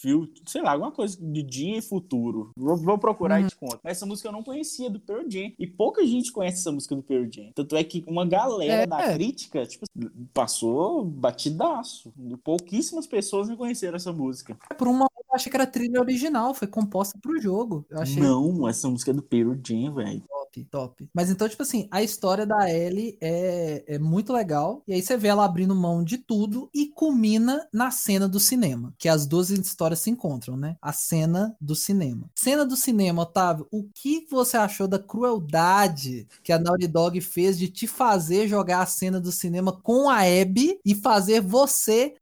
Future, sei lá, alguma coisa de dia e futuro. Vou, vou procurar uhum. e te conto. Mas essa música eu não conhecia do Pearl Jam. E pouca gente conhece essa música do Pearl Jam. Tanto é que uma galera é, da é. crítica, tipo, passou batidaço. Pouquíssimas pessoas reconheceram essa música. Por uma eu achei que era trilha original, foi composta pro jogo. Eu achei... Não, essa música é do Pearl Jam, velho top, top. Mas então, tipo assim, a história da Ellie é, é muito legal. E aí você vê ela abrindo mão de tudo e culmina na cena do cinema. Que as duas histórias se encontram, né? A cena do cinema. Cena do cinema, Otávio, o que você achou da crueldade que a Naughty Dog fez de te fazer jogar a cena do cinema com a Abby e fazer você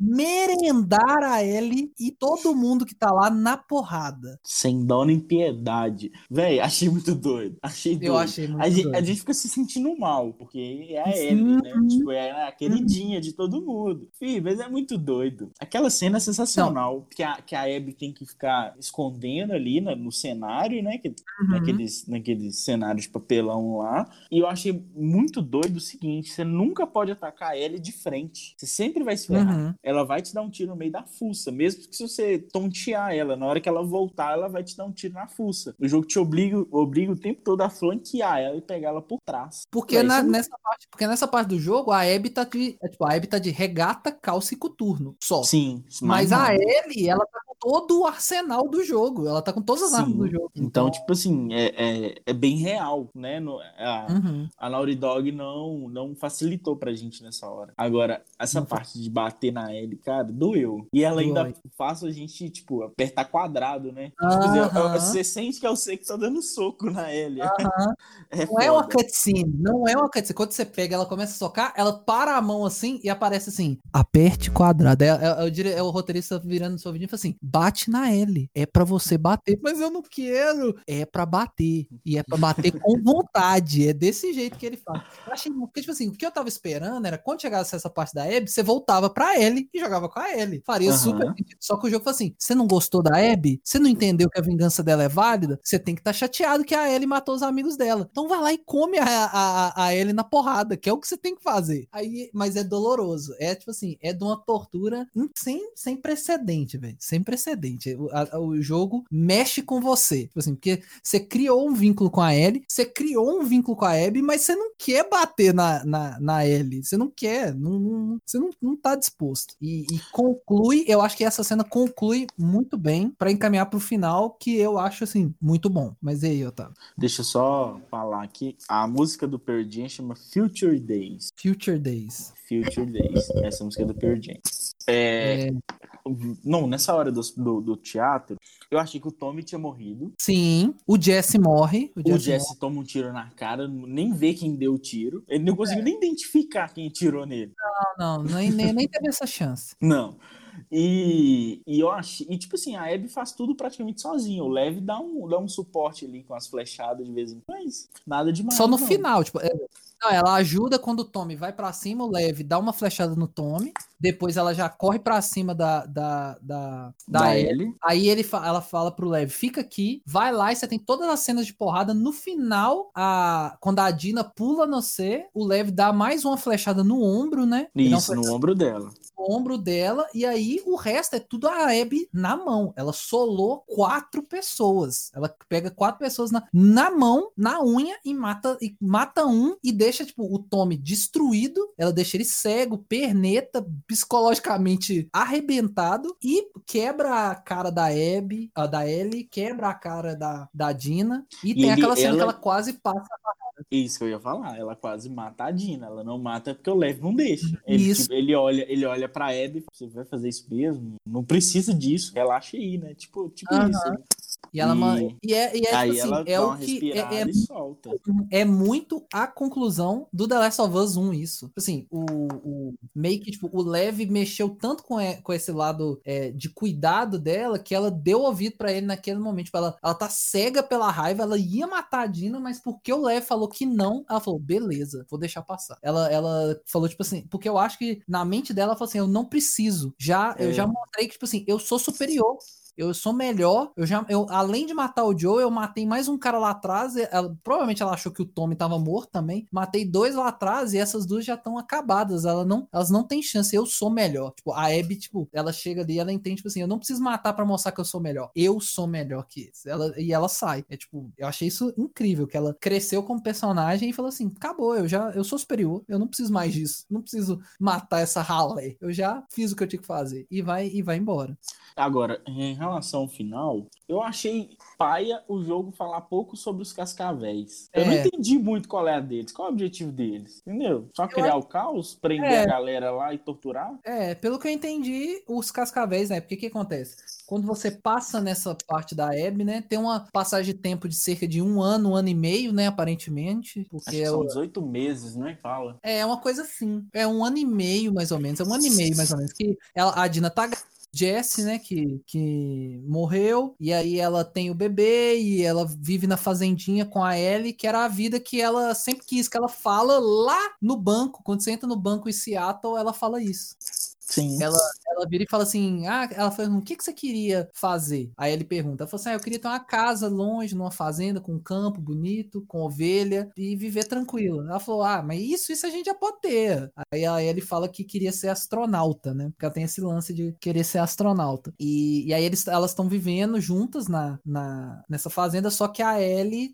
merendar a Ellie e todo mundo que tá lá na porrada. Sem dó nem piedade. Véi, achei muito doido. Achei doido. Eu achei muito a doido. Gente, a gente fica se sentindo mal, porque é a Ellie, né? Tipo, é a queridinha de todo mundo. Fih, mas é muito doido. Aquela cena é sensacional, que a, que a Abby tem que ficar escondendo ali no, no cenário, né? Que, uhum. naqueles, naqueles cenários de papelão lá. E eu achei muito doido o seguinte, você nunca pode atacar a Ellie de frente. Você sempre vai se ferrar. Uhum ela vai te dar um tiro no meio da fuça, mesmo que se você tontear ela, na hora que ela voltar, ela vai te dar um tiro na fuça. O jogo te obriga, obriga o tempo todo a flanquear ela e pegar ela por trás. Porque, na, nessa parte, porque nessa parte do jogo, a Abby tá de, é, tipo, a Abby tá de regata, calça e coturno, só. Sim. Mas a Ellie, ela tá todo o arsenal do jogo. Ela tá com todas as Sim. armas do jogo. Então, tipo assim, é, é, é, bem real, né? No, a, uhum. a Naughty Dog não, não facilitou pra gente nessa hora. Agora, essa não parte foi. de bater na Ellie, cara, doeu. E ela ainda faz a gente, tipo, apertar quadrado, né? Uhum. Você sente que é você que tá dando soco na Ellie. Uhum. é não é uma cutscene, não é uma cutscene. Quando você pega, ela começa a socar, ela para a mão assim e aparece assim, aperte quadrado. É, é, é, é o roteirista virando no seu vídeo e fala assim, bate na L, é para você bater. Mas eu não quero. É para bater. E é para bater com vontade. É desse jeito que ele fala. Eu achei, porque, tipo assim, o que eu tava esperando era quando chegasse essa parte da Abby, você voltava pra L e jogava com a L. Faria uhum. super. Só que o jogo foi assim: você não gostou da Abby? Você não entendeu que a vingança dela é válida? Você tem que estar tá chateado que a Ellie matou os amigos dela. Então vai lá e come a, a, a Ellie na porrada, que é o que você tem que fazer. Aí, mas é doloroso. É tipo assim, é de uma tortura sem, sem precedente, velho. Sem precedente. O, a, o jogo mexe com você. Tipo assim, porque você criou um vínculo com a Ellie, você criou um vínculo com a Abby, mas você não quer bater na, na, na Ellie. Você não quer. Não, não, você não, não tá disposto. E, e conclui, eu acho que essa cena conclui muito bem para encaminhar pro final, que eu acho, assim, muito bom. Mas e aí, Otávio? Deixa eu só falar aqui. A música do Pearl Jam chama Future Days. Future Days. Future Days. Essa música é do Pearl Jam. É... é... Não, nessa hora do, do, do, teatro, eu achei que o Tommy tinha morrido. Sim, o Jesse morre. O Jesse, o Jesse morre. toma um tiro na cara, nem vê quem deu o tiro. Ele não conseguiu é. nem identificar quem tirou nele. Não, não, nem, nem, teve essa chance. Não. E, e eu acho, e tipo assim, a Abby faz tudo praticamente sozinha. O Lev dá um, dá um suporte ali com as flechadas de vez em quando, mas nada demais. Só no não. final, tipo, é, não, ela ajuda quando o Tommy vai para cima, o Lev dá uma flechada no Tommy, depois ela já corre para cima da da, da, da, da Ellie. Aí ele, ela fala pro Lev, fica aqui, vai lá e você tem todas as cenas de porrada. No final, a, quando a Dina pula no C, o Lev dá mais uma flechada no ombro, né? Isso, no ombro dela ombro dela, e aí o resto é tudo a Abby na mão. Ela solou quatro pessoas. Ela pega quatro pessoas na, na mão, na unha, e mata, e mata um e deixa, tipo, o Tommy destruído. Ela deixa ele cego, perneta, psicologicamente arrebentado e quebra a cara da Abby, a da Ellie, quebra a cara da, da Dina. E, e tem ele, aquela cena ela... que ela quase passa isso que eu ia falar. Ela quase mata a Dina. Ela não mata porque o Lev não deixa. Ele, tipo, ele olha, ele olha pra Abby, você vai fazer isso mesmo? Não precisa disso, relaxa aí, né? Tipo, tipo isso. E ela e, e é, e é, aí tipo assim, é o que é, é, é, muito a conclusão do The Last of Us 1 isso. Tipo assim, o, o meio que tipo, o Lev mexeu tanto com, com esse lado é, de cuidado dela que ela deu ouvido para ele naquele momento. Tipo, ela, ela tá cega pela raiva, ela ia matar a Dina, mas porque o Lev falou que não, ela falou, beleza, vou deixar passar. Ela, ela falou, tipo assim, porque eu acho que na mente dela, ela falou assim, eu não preciso. Já, eu já é. mostrei que, tipo assim, eu sou superior eu sou melhor. Eu já, eu, além de matar o Joe, eu matei mais um cara lá atrás. Ela, provavelmente ela achou que o Tommy tava morto também. Matei dois lá atrás e essas duas já estão acabadas. Ela não, elas não têm chance. Eu sou melhor. Tipo, a Abby, tipo, ela chega ali, ela entende, tipo assim, eu não preciso matar para mostrar que eu sou melhor. Eu sou melhor que eles. Ela, e ela sai. É tipo, eu achei isso incrível, que ela cresceu como personagem e falou assim: acabou, eu já, eu sou superior, eu não preciso mais disso. Não preciso matar essa ralé. Eu já fiz o que eu tinha que fazer. E vai, e vai embora. Agora, em relação ao final, eu achei paia o jogo falar pouco sobre os cascavéis. Eu é. não entendi muito qual é a deles, qual é o objetivo deles, entendeu? Só criar o caos, prender é. a galera lá e torturar? É, pelo que eu entendi, os cascavéis, né? Porque o que acontece? Quando você passa nessa parte da Abby, né? Tem uma passagem de tempo de cerca de um ano, um ano e meio, né? Aparentemente. Porque Acho são 18 meses, né? Fala. É, uma coisa assim. É um ano e meio, mais ou menos. É um ano e meio, mais ou menos. Que ela, a Dina tá Jesse, né, que, que morreu, e aí ela tem o bebê e ela vive na fazendinha com a Ellie, que era a vida que ela sempre quis, que ela fala lá no banco, quando você entra no banco em Seattle, ela fala isso. Sim. Ela, ela vira e fala assim: Ah, ela fala, o que, que você queria fazer? Aí ele pergunta: ela fala assim, ah, eu queria ter uma casa longe, numa fazenda, com um campo bonito, com ovelha, e viver tranquilo. Ela falou: Ah, mas isso, isso a gente já pode ter. Aí, aí ele fala que queria ser astronauta, né? Porque ela tem esse lance de querer ser astronauta. E, e aí eles, elas estão vivendo juntas na, na, nessa fazenda, só que a Ellie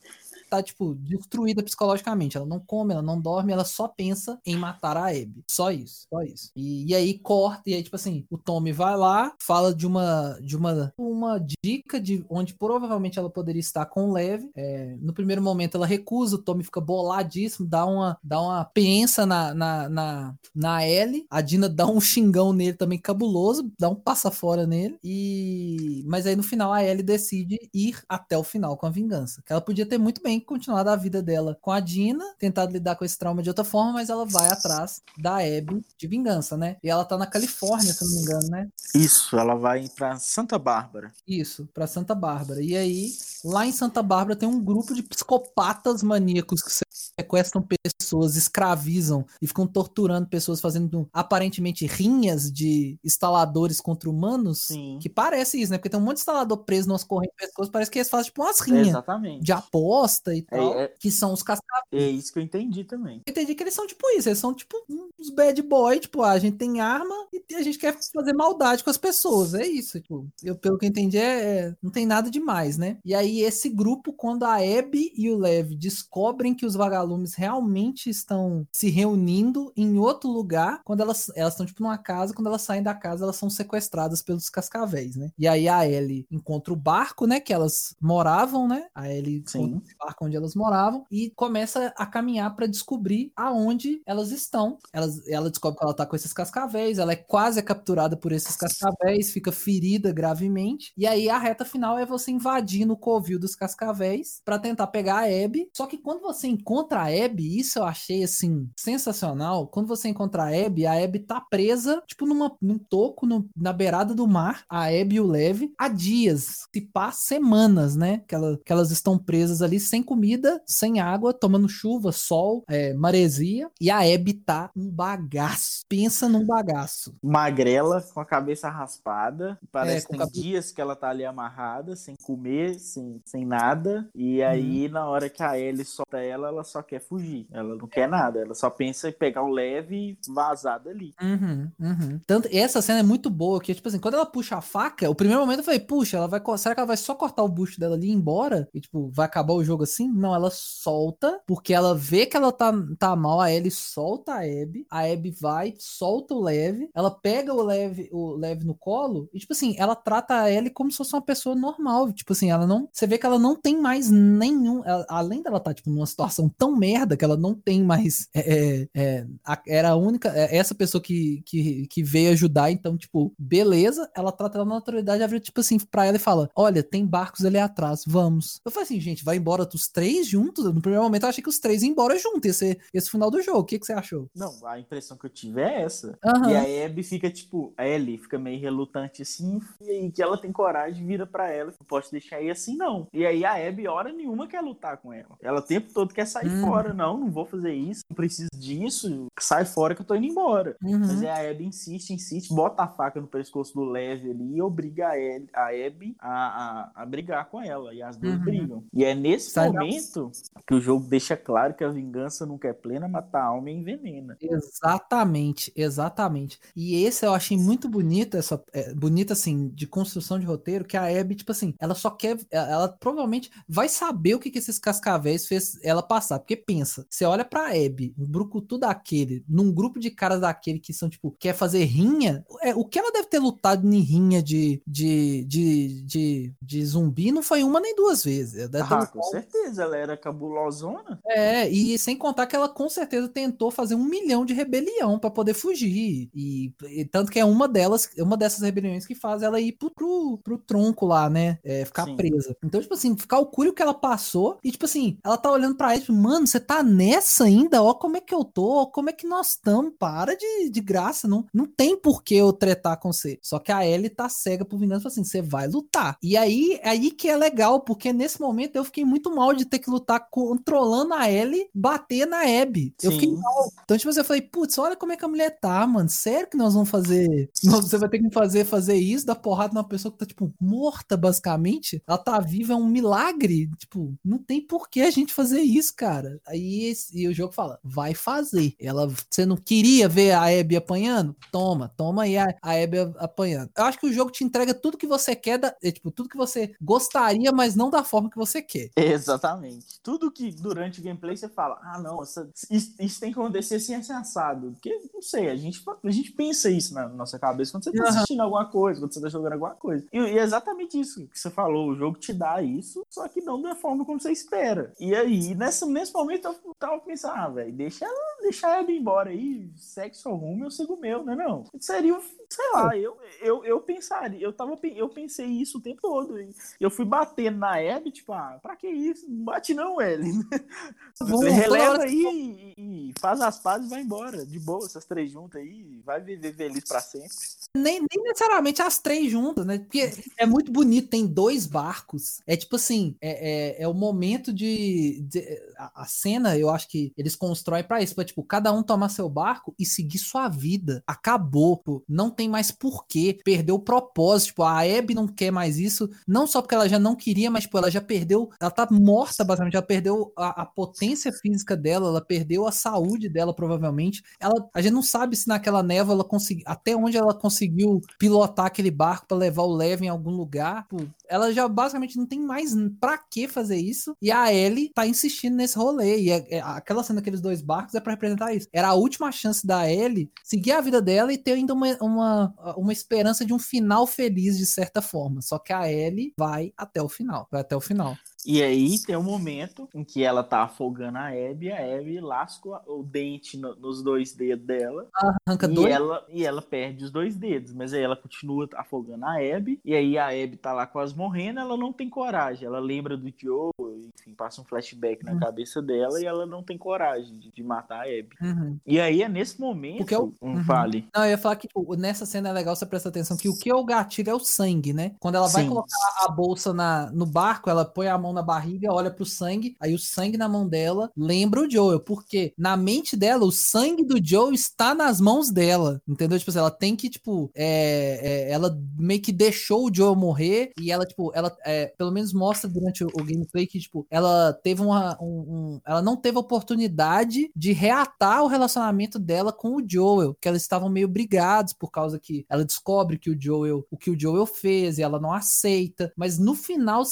tá, tipo, destruída psicologicamente. Ela não come, ela não dorme, ela só pensa em matar a Abby. Só isso, só isso. E, e aí corta, e aí, tipo assim, o Tommy vai lá, fala de uma de uma, uma dica de onde provavelmente ela poderia estar com o Lev. É, no primeiro momento ela recusa, o Tommy fica boladíssimo, dá uma, dá uma pensa na, na, na, na Ellie. A Dina dá um xingão nele também cabuloso, dá um passa fora nele. E mas aí no final a Ellie decide ir até o final com a vingança. Que ela podia ter muito bem continuado a vida dela com a Dina, tentado lidar com esse trauma de outra forma, mas ela vai atrás da Abby de vingança, né? E ela tá na Califórnia, se não me engano, né? Isso, ela vai pra Santa Bárbara. Isso, pra Santa Bárbara. E aí, lá em Santa Bárbara tem um grupo de psicopatas maníacos que sequestram pessoas, escravizam e ficam torturando pessoas, fazendo aparentemente rinhas de instaladores contra humanos. Sim. Que parece isso, né? Porque tem um monte de instalador preso nas correntes de pessoas, parece que eles fazem tipo umas rinhas. Exatamente. De aposta e é, tal. É, é... Que são os cascavéis. É isso que eu entendi também. Eu entendi que eles são tipo isso, eles são tipo uns bad boy, tipo, ah, a gente tem arma e a gente quer fazer maldade com as pessoas. É isso, tipo. Eu, pelo que eu entendi, é, é não tem nada demais, né? E aí, esse grupo, quando a Abby e o Lev descobrem que os vagalumes realmente estão se reunindo em outro lugar, quando elas elas estão, tipo, numa casa, quando elas saem da casa, elas são sequestradas pelos cascavéis, né? E aí a Ellie encontra o barco, né? Que elas moravam, né? A Ellie Sim. Barco onde elas moravam e começa a caminhar para descobrir aonde elas estão. Elas, ela descobre que ela tá com esses cascavéis, ela é quase capturada por esses cascavéis, fica ferida gravemente. E aí a reta final é você invadir no covil dos cascavéis para tentar pegar a Abby. Só que quando você encontra a Abby, isso eu achei assim sensacional. Quando você encontra a Abby, a Abby tá presa, tipo, numa, num toco no, na beirada do mar, a Abby e o Lev, há dias, se passa semanas, né? Que, ela, que elas estão presas ali sem comida, sem água, tomando chuva, sol, é, maresia. E a Abby tá um bagaço. Pensa num bagaço. Magrela, com a cabeça raspada. Parece é, que tem dias que ela tá ali amarrada, sem comer, sem, sem nada. E aí, uhum. na hora que a Ellie solta ela, ela só quer fugir. Ela não quer nada. Ela só pensa em pegar o leve e vazar dali. Uhum, uhum. Tanto, essa cena é muito boa, que, tipo assim, quando ela puxa a faca, o primeiro momento eu falei, puxa, ela vai. Será que ela vai só cortar o bucho dela ali e ir embora? E, tipo, vai acabar o jogo assim? Não, ela solta, porque ela vê que ela tá, tá mal, a Ellie solta a Abby, a Abby vai, solta o Leve, ela pega o Leve, o Leve no colo, e, tipo assim, ela trata a Ellie como se fosse uma pessoa normal. Tipo assim, ela não. Você vê que ela não tem mais nenhum. Ela, além dela tá, tipo, numa situação tão merda que ela não tem mais. É, é, é a, era a única. É, essa pessoa que, que, que veio ajudar, então, tipo, beleza, ela trata ela na naturalidade, ela tipo assim, pra ela e fala: Olha, tem barcos ali atrás, vamos. Eu falei assim, gente, vai embora os três juntos? No primeiro momento eu achei que os três iam embora juntos, esse, esse final do jogo. O que, que você achou? Não, a impressão que eu tive é essa. Uhum. E a Abby fica, tipo, a Ellie fica meio relutante assim, e aí que ela tem coragem, vira para ela, não posso deixar aí assim, não. E aí a Abby, hora nenhuma, quer lutar com ela. Ela o tempo todo quer sair uhum. fora. Não, não vou fazer isso, não preciso disso, sai fora que eu tô indo embora. Uhum. Mas aí a Abby insiste, insiste, bota a faca no pescoço do Leve ali e obriga a, El, a Abby a, a, a, brigar com ela. E as duas uhum. brigam. E é nesse sai momento que o jogo deixa claro que a vingança nunca é plena, matar a alma e envenena. Exatamente, exatamente. E esse eu achei muito bonito, essa, é, bonita assim, de construção de roteiro, que a Abby, tipo assim, ela só quer, ela provavelmente vai saber o que, que esses cascavéis fez ela passar, porque pensa, você olha pra Abby, um brucutu daquele, num grupo de caras daquele que são, tipo, quer fazer rinha, é, o que ela deve ter lutado em rinha de, de, de, de, de zumbi não foi uma nem duas vezes. Ah, com certeza, ela era cabulosona. É, e sem contar que ela com certeza tentou fazer um milhão de rebelião para poder fugir, e, e, tanto que é uma delas, uma dessas rebeliões que faz ela ir pro, pro, pro tronco lá, né, é, ficar Sim. presa. Então, tipo assim, calcule o que ela passou, e tipo assim, ela tá olhando pra ele, tipo, mano, você tá nessa ainda? Ó, como é que eu tô? Ó, como é que nós estamos? Para de, de graça, não, não tem por que eu tretar com você. Só que a Ellie tá cega por vingança, assim, você vai lutar. E aí, aí que é legal, porque nesse momento eu fiquei muito mal de ter que lutar controlando a Ellie, bater na Abby. Eu fiquei mal. Então, tipo assim, eu falei, putz, olha como é que a mulher tá, mano. Sério que nós vamos fazer. Você vai ter que fazer fazer isso, dar porrada numa pessoa que tá, tipo, morta, basicamente. Ela tá viva, é um milagre. Tipo, não tem por que a gente fazer isso, cara. Aí e o jogo fala, vai fazer. Ela, você não queria ver a Abby apanhando? Toma, toma aí a, a Abby apanhando. Eu acho que o jogo te entrega tudo que você quer, da, é, tipo, tudo que você gostaria, mas não da forma que você quer. Exatamente. Exatamente. Tudo que durante o gameplay você fala, ah, não, essa, isso, isso, tem que acontecer assim, assim, assado. Porque, não sei, a gente, a gente pensa isso na nossa cabeça quando você tá assistindo alguma coisa, quando você tá jogando alguma coisa. E, e, é exatamente isso que você falou, o jogo te dá isso, só que não da forma como você espera. E aí, nessa, nesse momento, eu tava pensando, ah, velho, deixa ela, deixa ela ir embora aí, sexo rumo, eu sigo o meu, né não? Seria, sei lá, eu, eu, eu pensaria, eu tava, eu pensei isso o tempo todo. Eu fui batendo na Abby, tipo, ah, pra que isso? Bate não, Ellen. Você releva aí e, e, faz as pazes e vai embora. De boa, essas três juntas aí, vai viver feliz pra sempre. Nem, nem necessariamente as três juntas, né? Porque é muito bonito, tem dois barcos. É tipo assim, é, é, é o momento de, de a, a, cena, eu acho que eles constroem para isso, pra, tipo, cada um tomar seu barco e seguir sua vida. Acabou, pô. não tem mais porquê, perdeu o propósito, tipo, a Abby não quer mais isso, não só porque ela já não queria, mas tipo, ela já perdeu, ela tá morta basicamente, ela perdeu a, a potência física dela, ela perdeu a saúde dela provavelmente. Ela, a gente não sabe se naquela névoa ela conseguiu, até onde ela conseguiu pilotar aquele barco para levar o Leve em algum lugar. Pô, ela já basicamente não tem mais para que fazer isso. E a Ellie tá insistindo nesse rolê. E é, é, aquela cena daqueles dois barcos é para representar isso. Era a última chance da Ellie seguir a vida dela e ter ainda uma, uma, uma esperança de um final feliz, de certa forma. Só que a Ellie vai até o final. Vai até o final. E aí tem um momento em que ela tá afogando a Abby, a Abby lasca o dente no, nos dois dedos dela. Arranca e dois? Ela, e ela perde os dois dedos, mas aí ela continua afogando a Abby. E aí a Abby tá lá quase morrendo, ela não tem coragem. Ela lembra do Joe, enfim, passa um flashback na uhum. cabeça dela e ela não tem coragem de, de matar a Abby. Uhum. E aí é nesse momento. Porque eu, um uhum. fale. Não, eu ia falar que tipo, nessa cena é legal você prestar atenção que o que é o gatilho é o sangue, né? Quando ela vai Sim. colocar a bolsa na, no barco, ela põe a mão na barriga, olha pro sangue, aí o sangue na mão dela lembra o Joel, porque na mente dela, o sangue do Joel está nas mãos dela, entendeu? Tipo assim, ela tem que, tipo, é, é, ela meio que deixou o Joel morrer e ela, tipo, ela é, pelo menos mostra durante o, o, gameplay que, tipo, ela teve uma, um, um, ela não teve oportunidade de reatar o relacionamento dela com o Joel, que elas estavam meio brigados por causa que ela descobre que o Joel, o que o Joel fez e ela não aceita, mas no final,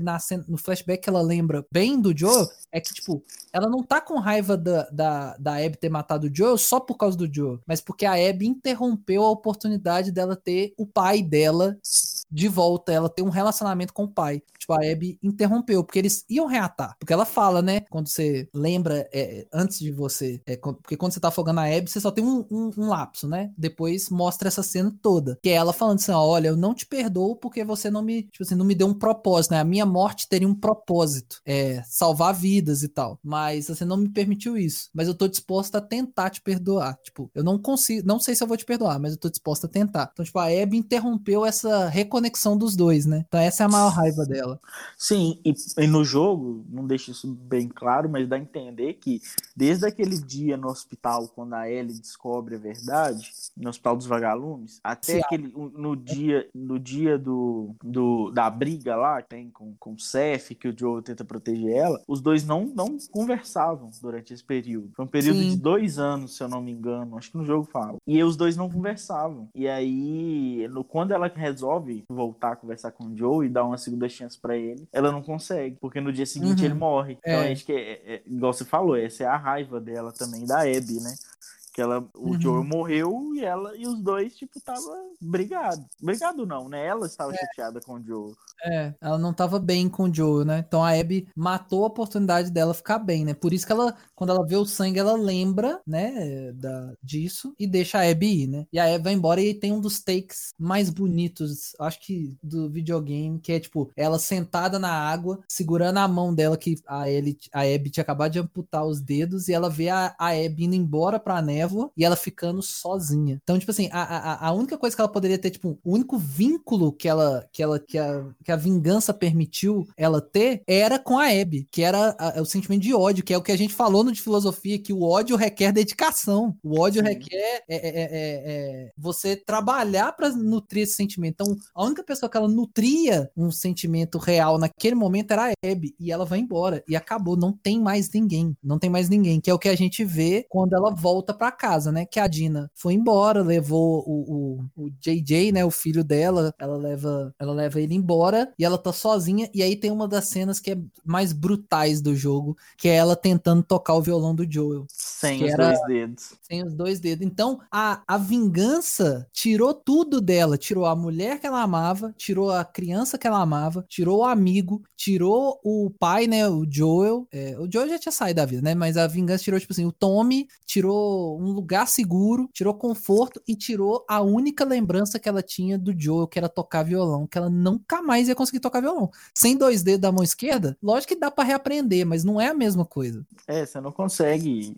na, no flashback ela lembra bem do Joe é que, tipo, ela não tá com raiva da, da, da Abby ter matado o Joe só por causa do Joe, mas porque a Abby interrompeu a oportunidade dela ter o pai dela de volta, ela ter um relacionamento com o pai. Tipo, a Abby interrompeu, porque eles iam reatar. Porque ela fala, né? Quando você lembra, é, antes de você. É, porque quando você tá afogando a Abby, você só tem um, um, um, lapso, né? Depois mostra essa cena toda. Que é ela falando assim: olha, eu não te perdoo porque você não me, tipo assim, não me deu um propósito, né? A minha morte teria um propósito. É, salvar vidas e tal. Mas você não me permitiu isso. Mas eu tô disposta a tentar te perdoar. Tipo, eu não consigo, não sei se eu vou te perdoar, mas eu tô disposta a tentar. Então, tipo, a Abby interrompeu essa reconexão dos dois, né? Então essa é a maior raiva dela. Sim, e, e no jogo, não deixa isso bem claro, mas dá a entender que desde aquele dia no hospital, quando a Ellie descobre a verdade, no Hospital dos Vagalumes, até Sim. aquele no dia, no dia do, do, da briga lá que tem com, com o Seth, que o Joe tenta proteger ela, os dois não, não conversavam durante esse período. Foi um período Sim. de dois anos, se eu não me engano, acho que no jogo fala. E os dois não conversavam. E aí, no, quando ela resolve voltar a conversar com o Joe e dar uma segunda chance para ele, ela não consegue, porque no dia seguinte uhum. ele morre. Então, é. acho que, é, é, igual você falou, essa é a raiva dela também, da Abby, né? Que ela, o uhum. Joel morreu e ela e os dois, tipo, tava brigado. Brigado não, né? Ela estava é. chateada com o Joel. É, ela não tava bem com o Joel, né? Então a Abby matou a oportunidade dela ficar bem, né? Por isso que ela, quando ela vê o sangue, ela lembra, né, da, disso e deixa a Abby ir, né? E a Abby vai embora e tem um dos takes mais bonitos, acho que do videogame, que é tipo, ela sentada na água, segurando a mão dela que a, Ellie, a Abby tinha acabado de amputar os dedos e ela vê a, a Abby indo embora pra neve névoa e ela ficando sozinha. Então, tipo assim, a, a, a única coisa que ela poderia ter, tipo, o único vínculo que ela, que ela, que a, que a vingança permitiu ela ter era com a Abby, que era a, o sentimento de ódio, que é o que a gente falou no de filosofia, que o ódio requer dedicação. O ódio Sim. requer é, é, é, é você trabalhar para nutrir esse sentimento. Então, a única pessoa que ela nutria um sentimento real naquele momento era a Abby, e ela vai embora, e acabou, não tem mais ninguém, não tem mais ninguém, que é o que a gente vê quando ela volta pra casa, né? Que a Dina foi embora, levou o, o, o JJ, né? O filho dela, ela leva, ela leva ele embora e ela tá sozinha. E aí tem uma das cenas que é mais brutais do jogo, que é ela tentando tocar o violão do Joel. Sem os era... dois dedos. Sem os dois dedos. Então, a, a vingança tirou tudo dela. Tirou a mulher que ela amava, tirou a criança que ela amava, tirou o amigo, tirou o pai, né? O Joel. É, o Joel já tinha saído da vida, né? Mas a vingança tirou, tipo assim, o Tommy, tirou um lugar seguro, tirou conforto e tirou a única lembrança que ela tinha do Joel, que era tocar violão, que ela nunca mais ia conseguir tocar violão. Sem dois dedos da mão esquerda, lógico que dá para reaprender, mas não é a mesma coisa. É, você não consegue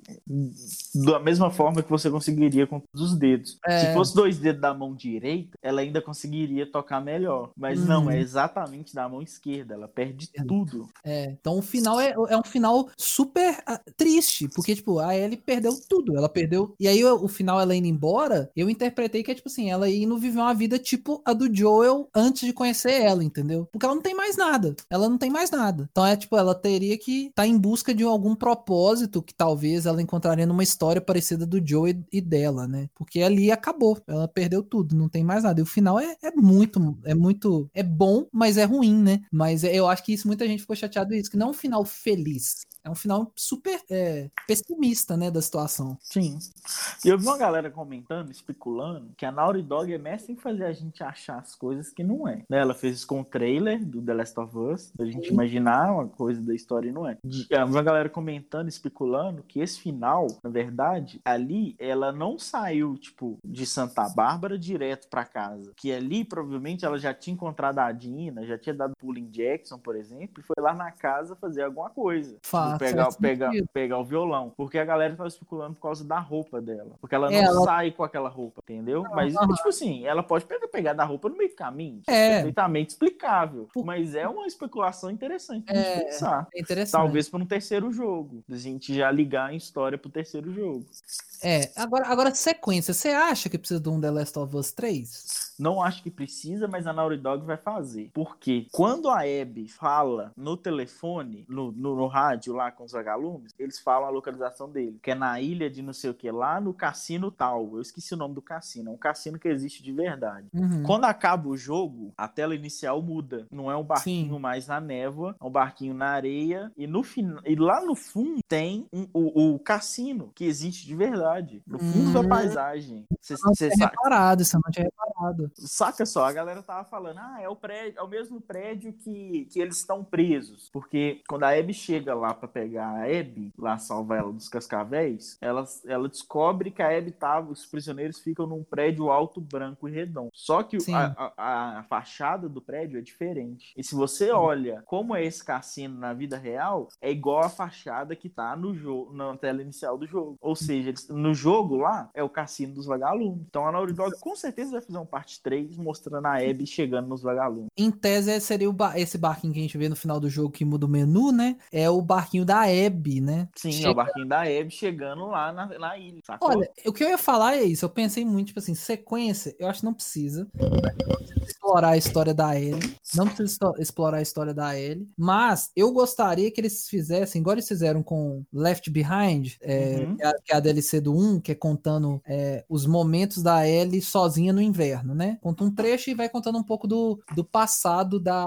da mesma forma que você conseguiria com todos os dedos. É... Se fosse dois dedos da mão direita, ela ainda conseguiria tocar melhor. Mas hum. não, é exatamente da mão esquerda. Ela perde é. tudo. É, então o final é, é um final super uh, triste, porque, tipo, a Ellie perdeu tudo. Ela perdeu. E aí o, final, ela indo embora, eu interpretei que é, tipo assim, ela indo viver uma vida tipo a do Joel antes de conhecer ela, entendeu? Porque ela não tem mais nada. Ela não tem mais nada. Então é, tipo, ela teria que estar tá em busca de algum propósito que talvez ela encontraria numa história parecida do Joe e dela, né? Porque ali acabou, ela perdeu tudo, não tem mais nada. E o final é, é muito, é muito, é bom, mas é ruim, né? Mas é, eu acho que isso muita gente ficou chateado isso, que não é um final feliz. É um final super é, pessimista, né, da situação. Sim. E eu vi uma galera comentando, especulando, que a Naughty Dog é mestre em fazer a gente achar as coisas que não é. Né? Ela fez isso com o trailer do The Last of Us, da gente Sim. imaginar uma coisa da história e não é. Eu vi uma galera comentando, especulando, que esse final, na verdade, ali, ela não saiu, tipo, de Santa Bárbara direto para casa. Que ali, provavelmente, ela já tinha encontrado a Dina, já tinha dado pulo em Jackson, por exemplo, e foi lá na casa fazer alguma coisa. Pegar, pegar, pegar o violão. Porque a galera tava especulando por causa da roupa dela. Porque ela não ela... sai com aquela roupa, entendeu? Não, mas, não. tipo assim, ela pode pegar, pegar da roupa no meio do caminho. É. Perfeitamente explicável. Mas é uma especulação interessante pra é, pensar. É interessante. Talvez para um terceiro jogo. A gente já ligar a história pro terceiro jogo. É, agora, agora sequência. Você acha que precisa de um The Last of Us 3? Não acho que precisa, mas a Naughty Dog vai fazer. Porque quando a Abby fala no telefone, no, no, no rádio lá com os vagalumes, eles falam a localização dele, que é na ilha de não sei o que, lá no cassino tal. Eu esqueci o nome do cassino. É um cassino que existe de verdade. Uhum. Quando acaba o jogo, a tela inicial muda. Não é um barquinho Sim. mais na névoa, é um barquinho na areia. E, no e lá no fundo tem um, o, o cassino que existe de verdade. No fundo uhum. da paisagem. Você não tinha reparado, você não tinha reparado. Saca só, a galera tava falando, ah, é o prédio, é o mesmo prédio que, que eles estão presos. Porque quando a Abby chega lá para pegar a Abby, lá salvar ela dos cascavéis, ela, ela descobre que a Abby tava, os prisioneiros ficam num prédio alto, branco e redondo. Só que a, a, a, fachada do prédio é diferente. E se você olha como é esse cassino na vida real, é igual a fachada que tá no jogo, na tela inicial do jogo. Ou seja, no jogo lá é o cassino dos vagalumes. Então a Naughty Dog com certeza vai fazer um parte 3 mostrando a Abby chegando nos vagalumes. Em tese seria ba esse barquinho que a gente vê no final do jogo que muda o menu, né? É o barquinho da Abby, né? Sim, Chega... é o barquinho da Abby chegando lá na, na ilha. Sacou? Olha, o que eu ia falar é isso. Eu pensei muito, tipo assim, sequência, eu acho que não precisa explorar a história da Ellie. Não precisa explorar a história da Ellie. Mas eu gostaria que eles fizessem, igual eles fizeram com Left Behind, é, uhum. que, é a, que, é a, DLC do 1, que é contando é, os momentos da Ellie sozinha no inverno, né? Conta um trecho e vai contando um pouco do, do passado da,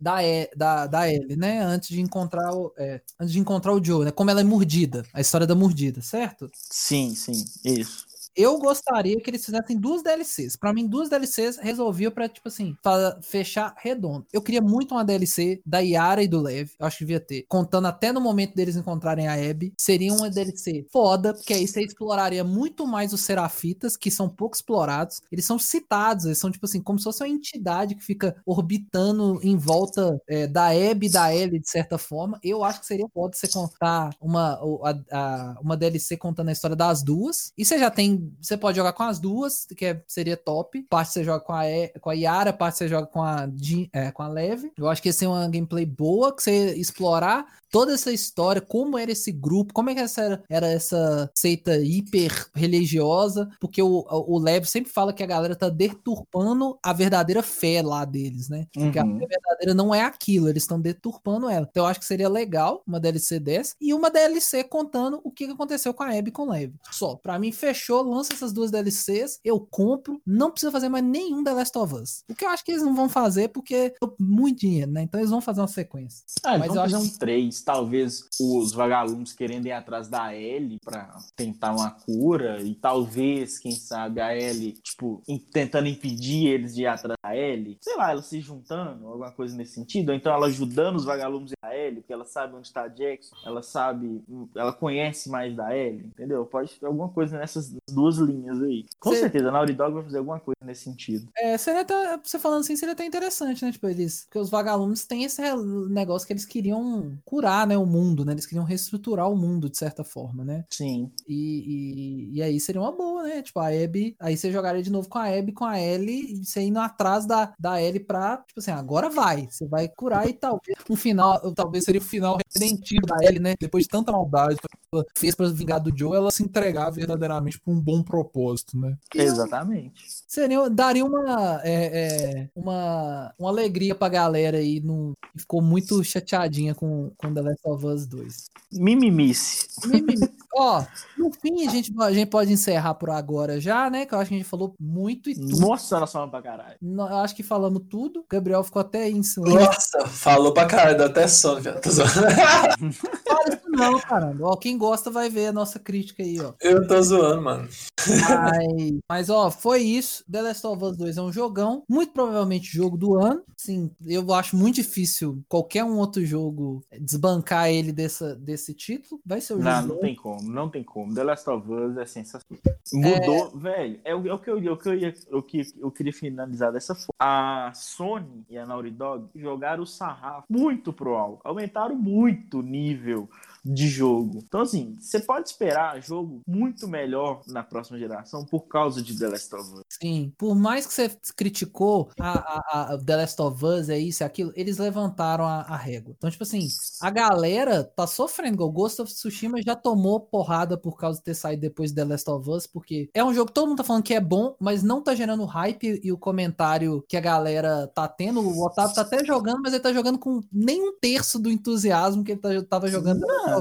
da, e, da, da Ellie, né? Antes de encontrar o, é, antes de encontrar o Joe, né? Como ela é mordida, a história da mordida, certo? Sim, sim, isso. Eu gostaria que eles fizessem duas DLCs. Para mim, duas DLCs resolvia para tipo assim, fechar redondo. Eu queria muito uma DLC da Yara e do Lev. Eu acho que devia ter. Contando até no momento deles encontrarem a Abby. Seria uma DLC foda, porque aí você exploraria muito mais os Serafitas, que são pouco explorados. Eles são citados, eles são tipo assim, como se fosse uma entidade que fica orbitando em volta é, da Abby e da Ellie, de certa forma. Eu acho que seria foda você contar uma, a, a, uma DLC contando a história das duas. E você já tem você pode jogar com as duas, que é, seria top. Parte você joga com a, e, com a Yara, parte você joga com a, é, com a Leve. Eu acho que ia ser uma gameplay boa, que você explorar toda essa história, como era esse grupo, como é que essa era, era essa seita hiper religiosa, porque o, o Lev sempre fala que a galera tá deturpando a verdadeira fé lá deles, né? Porque uhum. a fé verdadeira não é aquilo, eles estão deturpando ela. Então eu acho que seria legal uma DLC dessa e uma DLC contando o que aconteceu com a Abby e com o Lev. Só, pra mim fechou, lança essas duas DLCs, eu compro, não precisa fazer mais nenhum The Last of Us. O que eu acho que eles não vão fazer porque é muito dinheiro, né? Então eles vão fazer uma sequência. Ah, Mas eu acho um três, talvez os vagalumes querendo ir atrás da Ellie para tentar uma cura e talvez, quem sabe, a Ellie, tipo, tentando impedir eles de ir atrás da Ellie. Sei lá, ela se juntando, alguma coisa nesse sentido, ou então ela ajudando os vagalumes a Ellie, porque ela sabe onde tá a Jackson, ela sabe, ela conhece mais da Ellie, entendeu? Pode ter alguma coisa nessas duas linhas aí. Com certeza, a Naughty Dog vai fazer alguma coisa nesse sentido. É, seria até, você falando assim, seria até interessante, né? Tipo, eles, porque os vagalumes têm esse negócio que eles queriam curar, né, o mundo, né? Eles queriam reestruturar o mundo de certa forma, né? Sim. E, e, e aí seria uma boa, né? Tipo, a Abby, aí você jogaria de novo com a Abby, com a Ellie, e você indo atrás da, da Ellie pra, tipo assim, agora vai, você vai curar e talvez um final, talvez seria o final redentivo da Ellie, né? Depois de tanta maldade que ela fez pra vingar do Joe, ela se entregar verdadeiramente pra um bom propósito, né? Exatamente. Seria, daria uma, é, é, uma, uma alegria pra galera aí, no, ficou muito chateadinha com, com The Last of Us 2. Mimimice. Mimimice. Ó, no fim a gente, a gente pode encerrar por agora já, né? Que eu acho que a gente falou muito e tudo. Nossa, nós falamos pra caralho. Eu acho que falamos tudo. O Gabriel ficou até em Nossa, falou pra caralho, deu até sono, viado. Fala isso não, caramba. Ó, quem gosta vai ver a nossa crítica aí, ó. Eu tô zoando, mano. Mas, mas, ó, foi isso. The Last of Us 2 é um jogão. Muito provavelmente jogo do ano. Sim, eu acho muito difícil qualquer um outro jogo desbancar ele dessa, desse título. Vai ser o jogo. Não, não tem como, não tem como. The Last of Us é sensacional. Mudou, é... velho. É o, é o que eu, que eu, ia, o que eu queria finalizar dessa forma. A Sony e a Naughty Dog jogaram o sarrafo muito pro alto. Aumentaram muito o nível de jogo. Então, assim, você pode esperar jogo muito melhor na próxima geração por causa de The Last of Us. Sim, por mais que você criticou a, a, a The Last of Us, é isso e aquilo, eles levantaram a, a, régua. Então, tipo assim, a galera tá sofrendo. O Ghost of Tsushima já tomou porrada por causa de ter saído depois de The Last of Us, porque é um jogo que todo mundo tá falando que é bom, mas não tá gerando hype e o comentário que a galera tá tendo. O Otávio tá até jogando, mas ele tá jogando com nem um terço do entusiasmo que ele tá, tava jogando. Não,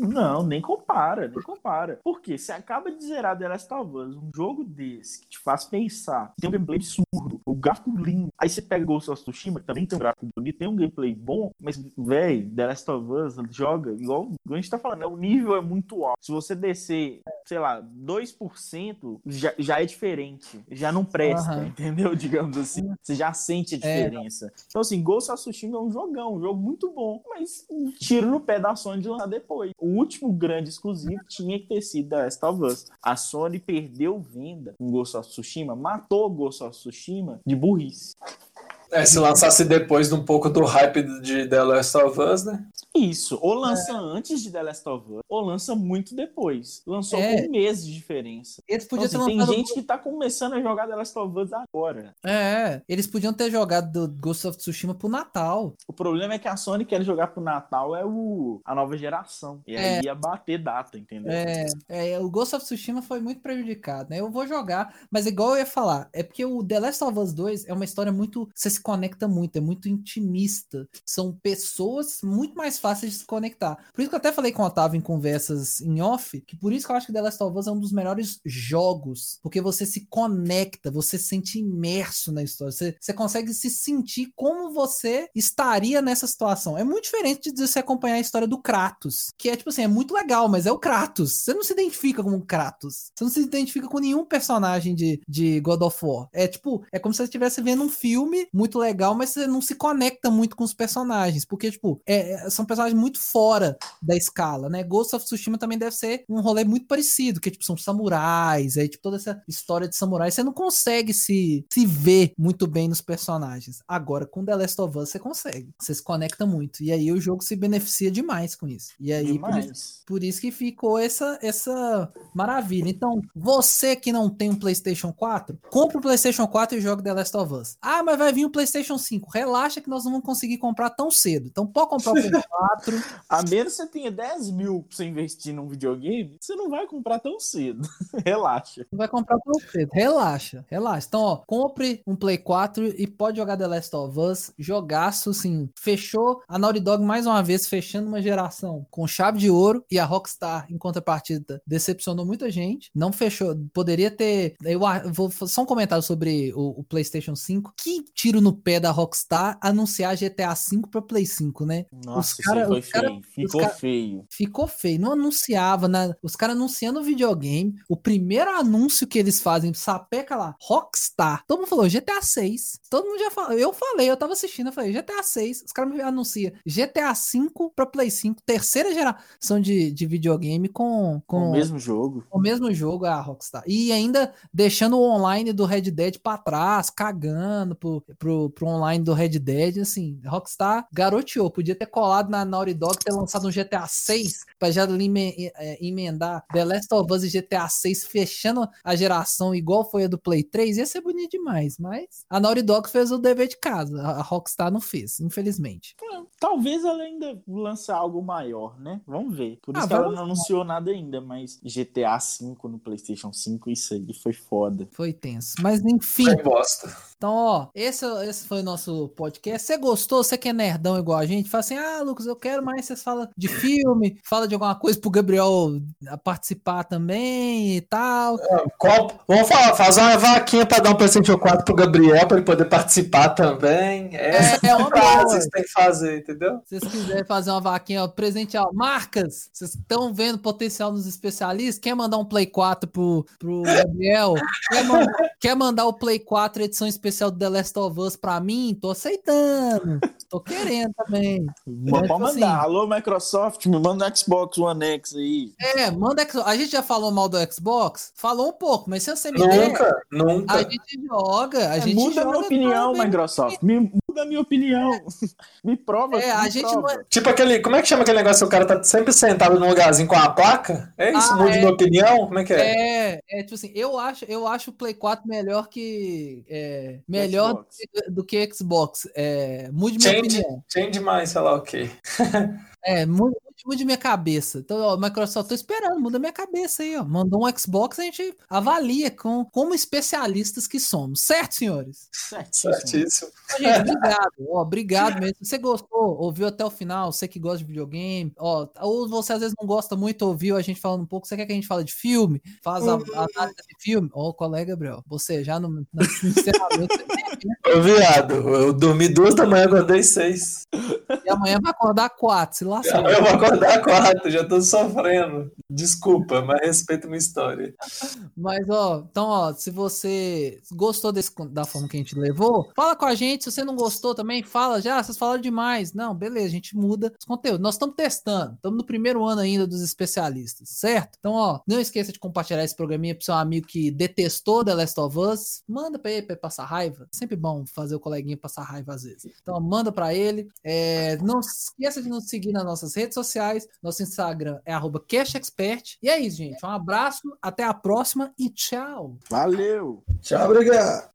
não, nem compara, nem compara. Porque você acaba de zerar The Last of Us, um jogo desse que te faz pensar, tem um gameplay absurdo, o gráfico lindo. Aí você pega Ghost of Tsushima, que também tem um gráfico bonito, tem um gameplay bom, mas, velho, The Last of Us joga igual, igual a gente tá falando, né? o nível é muito alto. Se você descer, sei lá, 2%, já, já é diferente. Já não presta, uhum. entendeu? Digamos assim. Você já sente a é. diferença. É. Então, assim, Ghost of Tsushima é um jogão, um jogo muito bom, mas um tiro no pé da Sony de lançar depois. O último grande exclusivo tinha que ter sido The Last of Us. A Sony perdeu venda com Ghost of Tsushima, matou Ghost of Tsushima de burrice. É, se lançasse depois de um pouco do hype de The Last of Us, né? Isso, ou lança é. antes de The Last of Us, ou lança muito depois. Lançou é. com um mês de diferença. Eles podiam então, assim, Tem gente que tá começando a jogar The Last of Us agora. É, eles podiam ter jogado Ghost of Tsushima pro Natal. O problema é que a Sony quer jogar pro Natal é o a nova geração. E aí é. ia bater data, entendeu? É, é, o Ghost of Tsushima foi muito prejudicado, né? Eu vou jogar, mas igual eu ia falar, é porque o The Last of Us 2 é uma história muito. Você se conecta muito, é muito intimista. São pessoas muito mais fáceis de se conectar. Por isso que eu até falei com o Otávio em conversas em off, que por isso que eu acho que The Last of Us é um dos melhores jogos, porque você se conecta, você se sente imerso na história, você, você consegue se sentir como você estaria nessa situação. É muito diferente de você acompanhar a história do Kratos, que é tipo assim, é muito legal, mas é o Kratos. Você não se identifica com o Kratos. Você não se identifica com nenhum personagem de, de God of War. É tipo, é como se você estivesse vendo um filme muito legal, mas você não se conecta muito com os personagens, porque, tipo, é, é são personagens muito fora da escala, né? Ghost of Tsushima também deve ser um rolê muito parecido, que tipo, são samurais, aí tipo, toda essa história de samurais, você não consegue se, se ver muito bem nos personagens. Agora, com The Last of Us, você consegue. Você se conecta muito. E aí o jogo se beneficia demais com isso. E aí, por isso, por isso, que ficou essa, essa maravilha. Então, você que não tem um PlayStation 4, compra o PlayStation 4 e joga The Last of Us. Ah, mas vai vir o PlayStation 5. Relaxa que nós não vamos conseguir comprar tão cedo. Então pode comprar o Play 4. A menos que você tenha 10 mil pra você investir num videogame, você não vai comprar tão cedo. relaxa. Não vai comprar tão cedo. Relaxa, relaxa. Então, ó, compre um Play 4 e pode jogar The Last of Us. Jogaço, assim. Fechou a Naughty Dog mais uma vez, fechando uma geração com chave de ouro. E a Rockstar, em contrapartida, decepcionou muita gente. Não fechou. Poderia ter. Eu vou só um comentário sobre o, o PlayStation 5. Que tiro no pé da Rockstar anunciar GTA 5 para Play 5, né? Nossa, os cara, foi os feio. Cara, ficou cara, feio. Ficou feio. Não anunciava, né? Os caras anunciando o videogame. O primeiro anúncio que eles fazem, sapeca lá, Rockstar. Todo mundo falou GTA 6. Todo mundo já falou. Eu falei, eu tava assistindo, eu falei GTA 6. Os caras me anunciam GTA 5 para Play 5, terceira geração de, de videogame com, com o mesmo jogo. O mesmo jogo, a Rockstar. E ainda deixando o online do Red Dead para trás, cagando pro, pro, pro online do Red Dead, assim, Rockstar garoteou, podia ter colado na Naughty Dog, ter lançado um GTA 6 para já é, emendar The Last of Us e GTA 6 fechando a geração igual foi a do Play 3, ia ser bonito demais, mas a Naughty Dog fez o dever de casa, a Rockstar não fez, infelizmente. É, talvez ela ainda lance algo maior, né? Vamos ver. Por isso ah, que ela não anunciou nada ainda, mas GTA 5 no PlayStation 5, isso aí foi foda. Foi tenso. Mas enfim. Foi bosta. Então, ó, esse, esse foi o nosso podcast. Você gostou? Você que é nerdão igual a gente? Fala assim: ah, Lucas, eu quero mais. Vocês falam de filme, fala de alguma coisa pro Gabriel participar também e tal. É, vamos falar, fazer uma vaquinha pra dar um PlayStation 4 pro Gabriel, pra ele poder participar também. Essa é, é uma frase que vocês têm que fazer, entendeu? Se vocês quiserem fazer uma vaquinha, ó, presentear marcas, vocês estão vendo potencial nos especialistas? Quer mandar um Play 4 pro, pro Gabriel? Quer, mandar, quer mandar o Play 4 edição especial? Especial do The Last of Us pra mim, tô aceitando. Tô querendo também. Pode tipo mandar. Assim, Alô, Microsoft, me manda o Xbox One X aí. É, manda. A gente já falou mal do Xbox? Falou um pouco, mas se você me Nunca, der, nunca. A gente joga. A é, gente muda joga minha opinião, Microsoft. Me muda a minha opinião. Me prova. É, a gente prova. não é... Tipo aquele. Como é que chama aquele negócio que o cara tá sempre sentado num lugarzinho com a placa? É isso? Ah, muda é. minha opinião? Como é que é? É, é tipo assim, eu acho, eu acho o Play 4 melhor que. É, melhor do que, do que Xbox. É, mude minha change, opinião. Change mais, sei lá o quê. é, mude, mude minha cabeça. Então, ó, Microsoft, tô esperando, muda minha cabeça aí, ó. Mandou um Xbox, a gente avalia com, como especialistas que somos. Certo, senhores? Certíssimo. Certíssimo. Gente, obrigado, ó, obrigado mesmo. Se você gostou, ouviu até o final, você que gosta de videogame, ó, ou você às vezes não gosta muito, ouviu a gente falando um pouco, você quer que a gente fale de filme, faz a, a análise de filme, ó, colega Gabriel, você já no, no encerramento. Ô, viado, eu dormi duas da manhã, acordei seis. E amanhã vai acordar quatro, se lascou. Eu vou acordar quatro, já tô sofrendo. Desculpa, mas respeito minha história. Mas, ó, então, ó, se você gostou desse, da forma que a gente levou, fala com a gente. Se você não gostou também, fala já, vocês falaram demais. Não, beleza, a gente muda os conteúdos. Nós estamos testando, estamos no primeiro ano ainda dos especialistas, certo? Então, ó, não esqueça de compartilhar esse programinha pro seu amigo que detestou The Last of Us. Manda pra ele pra ele passar raiva. É sempre bom fazer o coleguinha passar raiva às vezes. Então, manda pra ele. É, não esqueça de nos seguir nas nossas redes sociais. Nosso Instagram é CashExpert. E é isso, gente. Um abraço, até a próxima e tchau. Valeu. Tchau, obrigado.